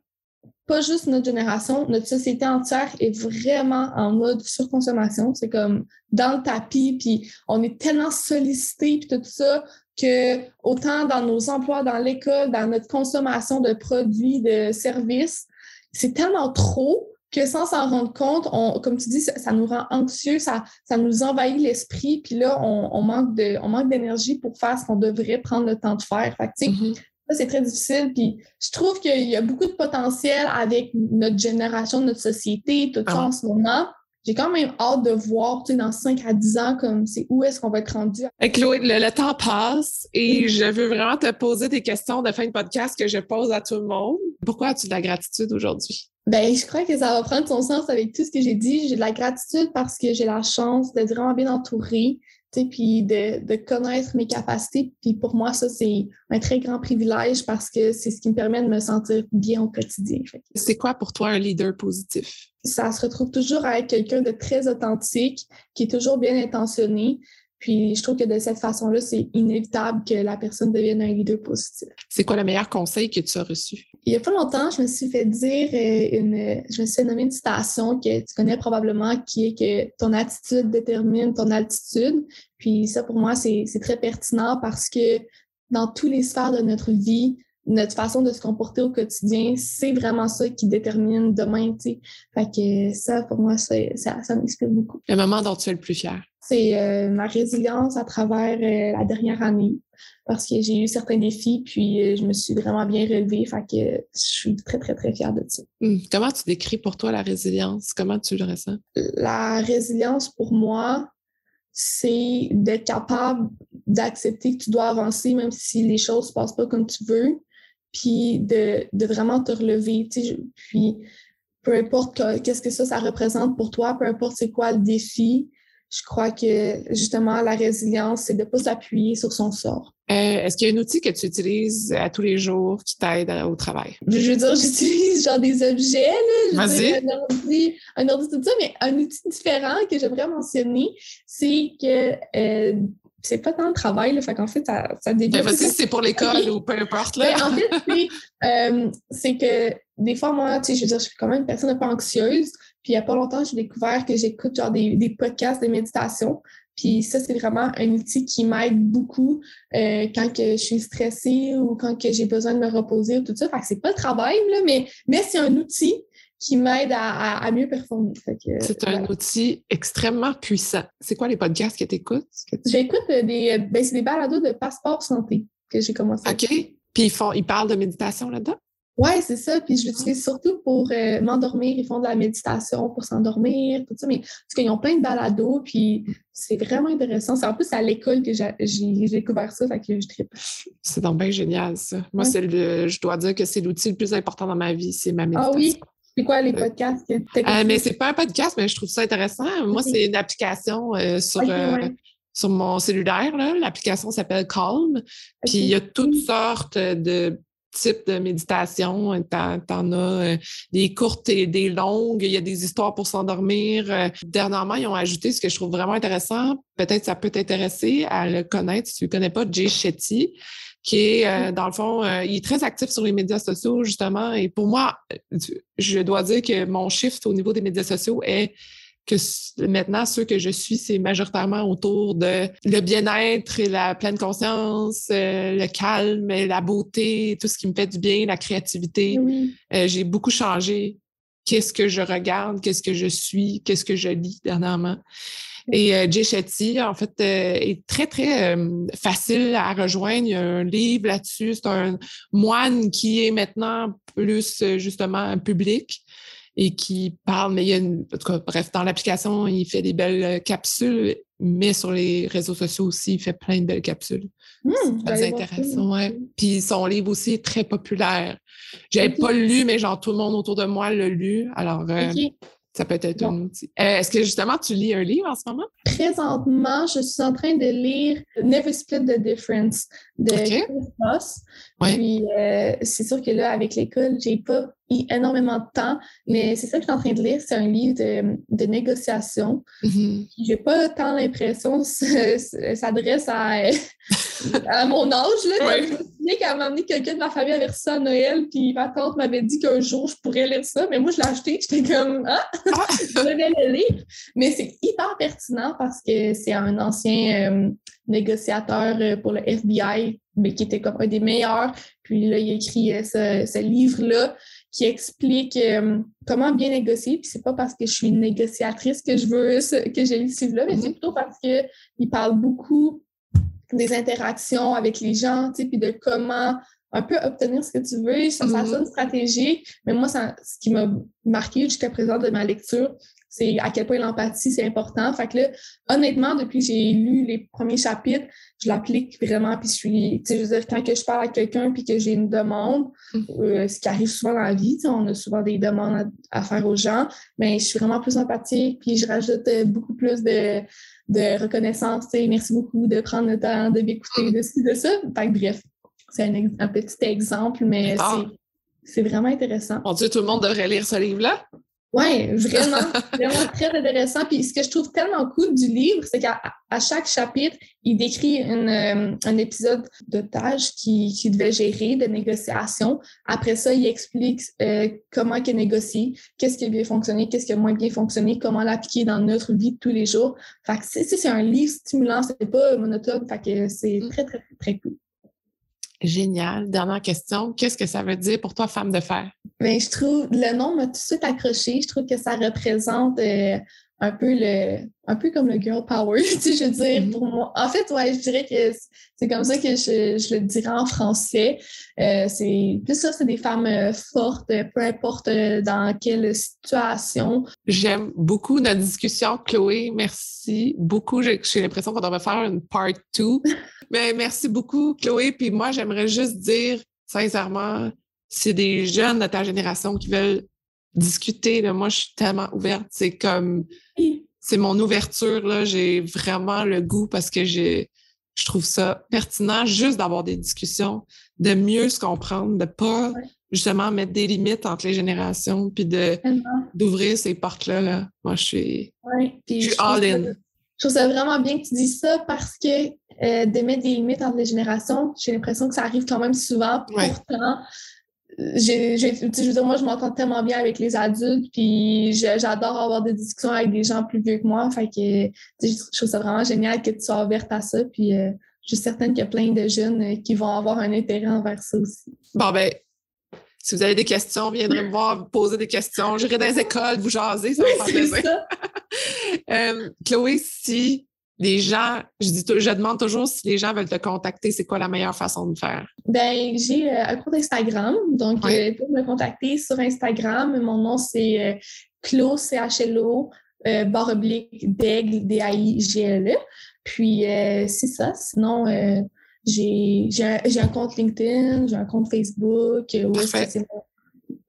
pas juste notre génération, notre société entière est vraiment en mode surconsommation. C'est comme dans le tapis, puis on est tellement sollicité, puis tout ça, que autant dans nos emplois, dans l'école, dans notre consommation de produits, de services, c'est tellement trop que sans s'en rendre compte, on, comme tu dis, ça, nous rend anxieux, ça, ça nous envahit l'esprit, puis là, on, manque de, on manque d'énergie pour faire ce qu'on devrait prendre le temps de faire. Fait que, c'est très difficile. Puis je trouve qu'il y a beaucoup de potentiel avec notre génération, notre société, tout ça ah en ce moment. J'ai quand même hâte de voir, tu sais, dans 5 à 10 ans, comme c'est où est-ce qu'on va être rendu. Chloé, le, temps passe et je veux vraiment te poser des questions de fin de podcast que je pose à tout le monde. Pourquoi as-tu de la gratitude aujourd'hui? Ben, je crois que ça va prendre son sens avec tout ce que j'ai dit. J'ai de la gratitude parce que j'ai la chance d'être vraiment bien entourée puis de, de, connaître mes capacités. Puis pour moi, ça, c'est un très grand privilège parce que c'est ce qui me permet de me sentir bien au quotidien. C'est quoi pour toi un leader positif? Ça se retrouve toujours avec quelqu'un de très authentique, qui est toujours bien intentionné, puis je trouve que de cette façon-là, c'est inévitable que la personne devienne un leader positif. C'est quoi le meilleur conseil que tu as reçu? Il y a pas longtemps, je me suis fait dire euh, une, je me suis fait nommer une citation que tu connais probablement, qui est que ton attitude détermine ton altitude. Puis ça, pour moi, c'est très pertinent parce que dans tous les sphères de notre vie, notre façon de se comporter au quotidien, c'est vraiment ça qui détermine demain, tu sais. Fait que ça, pour moi, ça, ça m'inspire beaucoup. Le moment dont tu es le plus fier? c'est euh, ma résilience à travers euh, la dernière année parce que j'ai eu certains défis, puis euh, je me suis vraiment bien relevée. Fait que je suis très, très, très fière de ça. Hum, comment tu décris pour toi la résilience? Comment tu le ressens? La résilience, pour moi, c'est d'être capable d'accepter que tu dois avancer même si les choses ne se passent pas comme tu veux, puis de, de vraiment te relever. Puis peu importe qu'est-ce que ça, ça représente pour toi, peu importe c'est quoi le défi, je crois que justement, la résilience, c'est de ne pas s'appuyer sur son sort. Euh, est-ce qu'il y a un outil que tu utilises à tous les jours qui t'aide au travail? Je veux dire, j'utilise genre des objets, Vas-y. Un ordi, un ordi, tout ça, mais un outil différent que j'aimerais mentionner, c'est que euh, c'est pas tant le travail, là, fait qu'en fait, ça, ça débute. Ben, vas-y, c'est pour l'école ou peu importe. Là. Ben, en fait, euh, c'est que des fois, moi, tu sais, je veux dire, je suis quand même une personne un peu anxieuse. Puis il n'y a pas longtemps, j'ai découvert que j'écoute genre des, des, podcasts de méditation. Puis ça, c'est vraiment un outil qui m'aide beaucoup euh, quand que je suis stressée ou quand que j'ai besoin de me reposer ou tout ça. Fait que c'est pas le travail, là, mais, mais c'est un outil qui m'aide à, à, mieux performer. C'est un outil extrêmement puissant. C'est quoi les podcasts que tu écoutes? J'écoute des, ben, des balados de passeport santé que j'ai commencé. OK. Puis ils, font, ils parlent de méditation là-dedans? Oui, c'est ça. Puis je l'utilise surtout pour euh, m'endormir. Ils font de la méditation pour s'endormir, tout ça. Mais parce qu'ils ont plein de balados, puis c'est vraiment intéressant. C'est en plus à l'école que j'ai découvert ça, fait que je tripe. C'est donc bien génial, ça. Moi, c'est le, je dois dire que c'est l'outil le plus important dans ma vie, c'est ma méditation. Ah oui? C'est quoi les euh, podcasts? Que euh, mais c'est pas un podcast, mais je trouve ça intéressant. Moi, c'est une application sur, sur mon cellulaire. L'application s'appelle Calm. Puis il y a toutes sortes de type de méditation. Euh, t'en as euh, des courtes et des longues. Il y a des histoires pour s'endormir. Euh, dernièrement, ils ont ajouté ce que je trouve vraiment intéressant. Peut-être ça peut t'intéresser à le connaître si tu ne connais pas, Jay Shetty qui est, dans le fond, il est très actif sur les médias sociaux, justement. Et pour moi, je dois dire que mon shift au niveau des médias sociaux est que maintenant, ceux que je suis, c'est majoritairement autour de le bien-être et la pleine conscience, euh, le calme, la beauté, tout ce qui me fait du bien, la créativité. Euh, j'ai beaucoup changé qu'est-ce que je regarde, qu'est-ce que je suis, qu'est-ce que je lis dernièrement. Et euh, Jay Shetty, en fait, est très, très facile à rejoindre. Il y a un livre là-dessus. C'est un moine qui est maintenant plus, justement, public et qui parle, mais il y a une, en tout cas, bref, dans l'application, il fait des belles euh, capsules, mais sur les réseaux sociaux aussi, il fait plein de belles capsules. Mmh, c'est très intéressant, ouais. Puis son livre aussi est très populaire. J'avais pas lu, mais genre tout le monde autour de moi l'a lu. Alors, euh, ça peut être un outil. Euh, est-ce que justement tu lis un livre en ce moment? Présentement, je suis en train de lire Never Split the Difference de Ross. Puis c'est sûr que là, avec l'école, j'ai pas énormément de temps, mais c'est ça que je suis en train de lire, c'est un livre de, de négociation. Mm-hmm. J'ai pas tant l'impression que ça s'adresse à, à mon âge. Là. Je me souviens qu'à quelqu'un de ma famille avait reçu ça à Noël, puis ma tante m'avait dit qu'un jour, je pourrais lire ça, mais moi, je l'ai acheté, j'étais comme, ah, je devais le lire. Mais c'est hyper pertinent parce que c'est un ancien euh, négociateur euh, pour le FBI, mais qui était comme un des meilleurs. Puis là, il a écrit euh, ce, ce livre-là qui explique euh, comment bien négocier. Puis c'est pas parce que je suis une négociatrice que je veux que j'ai lu ce livre-là, mais c'est mhm. plutôt parce qu'il parle beaucoup des interactions avec les gens, puis de comment un peu obtenir ce que tu veux. Ça, ça mhm. sonne stratégique, mais moi, ça, ce qui m'a marqué jusqu'à présent de ma lecture, c'est à quel point l'empathie, c'est important. Fait que là, honnêtement, depuis que j'ai lu les premiers chapitres, je l'applique vraiment. Puis je suis, tu sais, je veux dire, quand que je parle à quelqu'un puis que j'ai une demande, mm-hmm. euh, ce qui arrive souvent dans la vie, on a souvent des demandes à, faire aux gens, mais je suis vraiment plus empathique puis je rajoute euh, beaucoup plus de, de reconnaissance. Tu sais, merci beaucoup de prendre le temps de m'écouter, de ci, de ça. Fait que bref, c'est un, petit exemple, mais c'est vraiment intéressant. Mon Dieu, tout le monde devrait lire ce livre-là. Oui, vraiment, vraiment très intéressant. Puis ce que je trouve tellement cool du livre, c'est qu'à chaque chapitre, il décrit une, euh, un épisode de tâche qu'il qui devait gérer, de négociation. Après ça, il explique euh, comment il négocie, qu'est-ce qui a bien fonctionné, qu'est-ce qui a moins bien fonctionné, comment l'appliquer dans notre vie de tous les jours. Fait que c'est un livre stimulant, c'est pas monotone, fait que c'est mm. très, très, très cool. Génial. Dernière question. Qu'est-ce que ça veut dire pour toi, femme de fer? Bien, je trouve, le nom m'a tout de suite accroché. Je trouve que ça représente euh, un peu le, un peu comme le girl power, tu je veux dire, mm-hmm. pour moi. En fait, ouais, je dirais que c'est comme ça que je, le dirais en français. Euh, c'est plus ça, c'est des femmes euh, fortes, peu importe dans quelle situation. J'aime beaucoup notre discussion, Chloé. Merci beaucoup. J'ai l'impression qu'on devrait faire une part 2. Mais merci beaucoup, Chloé. Puis moi, j'aimerais juste dire, sincèrement, c'est des jeunes de ta génération qui veulent discuter, là, moi, je suis tellement ouverte. C'est comme, c'est mon ouverture, là. J'ai vraiment le goût parce que j'ai, je trouve ça pertinent juste d'avoir des discussions, de mieux se comprendre, de pas justement mettre des limites entre les générations, puis de d'ouvrir ces portes-là. Là. Moi, je suis, je suis all-in. Je trouve ça vraiment bien que tu dis ça parce que euh, de mettre des limites entre les générations, j'ai l'impression que ça arrive quand même souvent. Pourtant, j'ai, je veux dire, moi, je m'entends tellement bien avec les adultes, puis j'adore avoir des discussions avec des gens plus vieux que moi. Fait que je trouve ça vraiment génial que tu sois ouverte à ça. Puis euh, je suis certaine qu'il y a plein de jeunes euh, qui vont avoir un intérêt envers ça aussi. Bon, ben, si vous avez des questions, viendrez me voir, poser des questions. J'irai dans les écoles, vous jaser, ça va faire plaisir. Euh, Chloé, si les gens, je dis, je demande toujours si les gens veulent te contacter, c'est quoi la meilleure façon de faire? Ben, j'ai euh, un compte Instagram, donc euh, pour me contacter sur Instagram. Mon nom c'est euh, Clo C H L O barre oblique d'aigle D A I G L E. Puis c'est ça. Sinon, j'ai un, un, compte LinkedIn, j'ai un compte Facebook,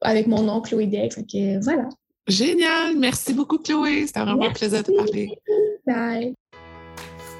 avec mon nom Chloé Daigle. voilà. Génial. Merci beaucoup, Chloé. C'était vraiment un plaisir de parler. Bye.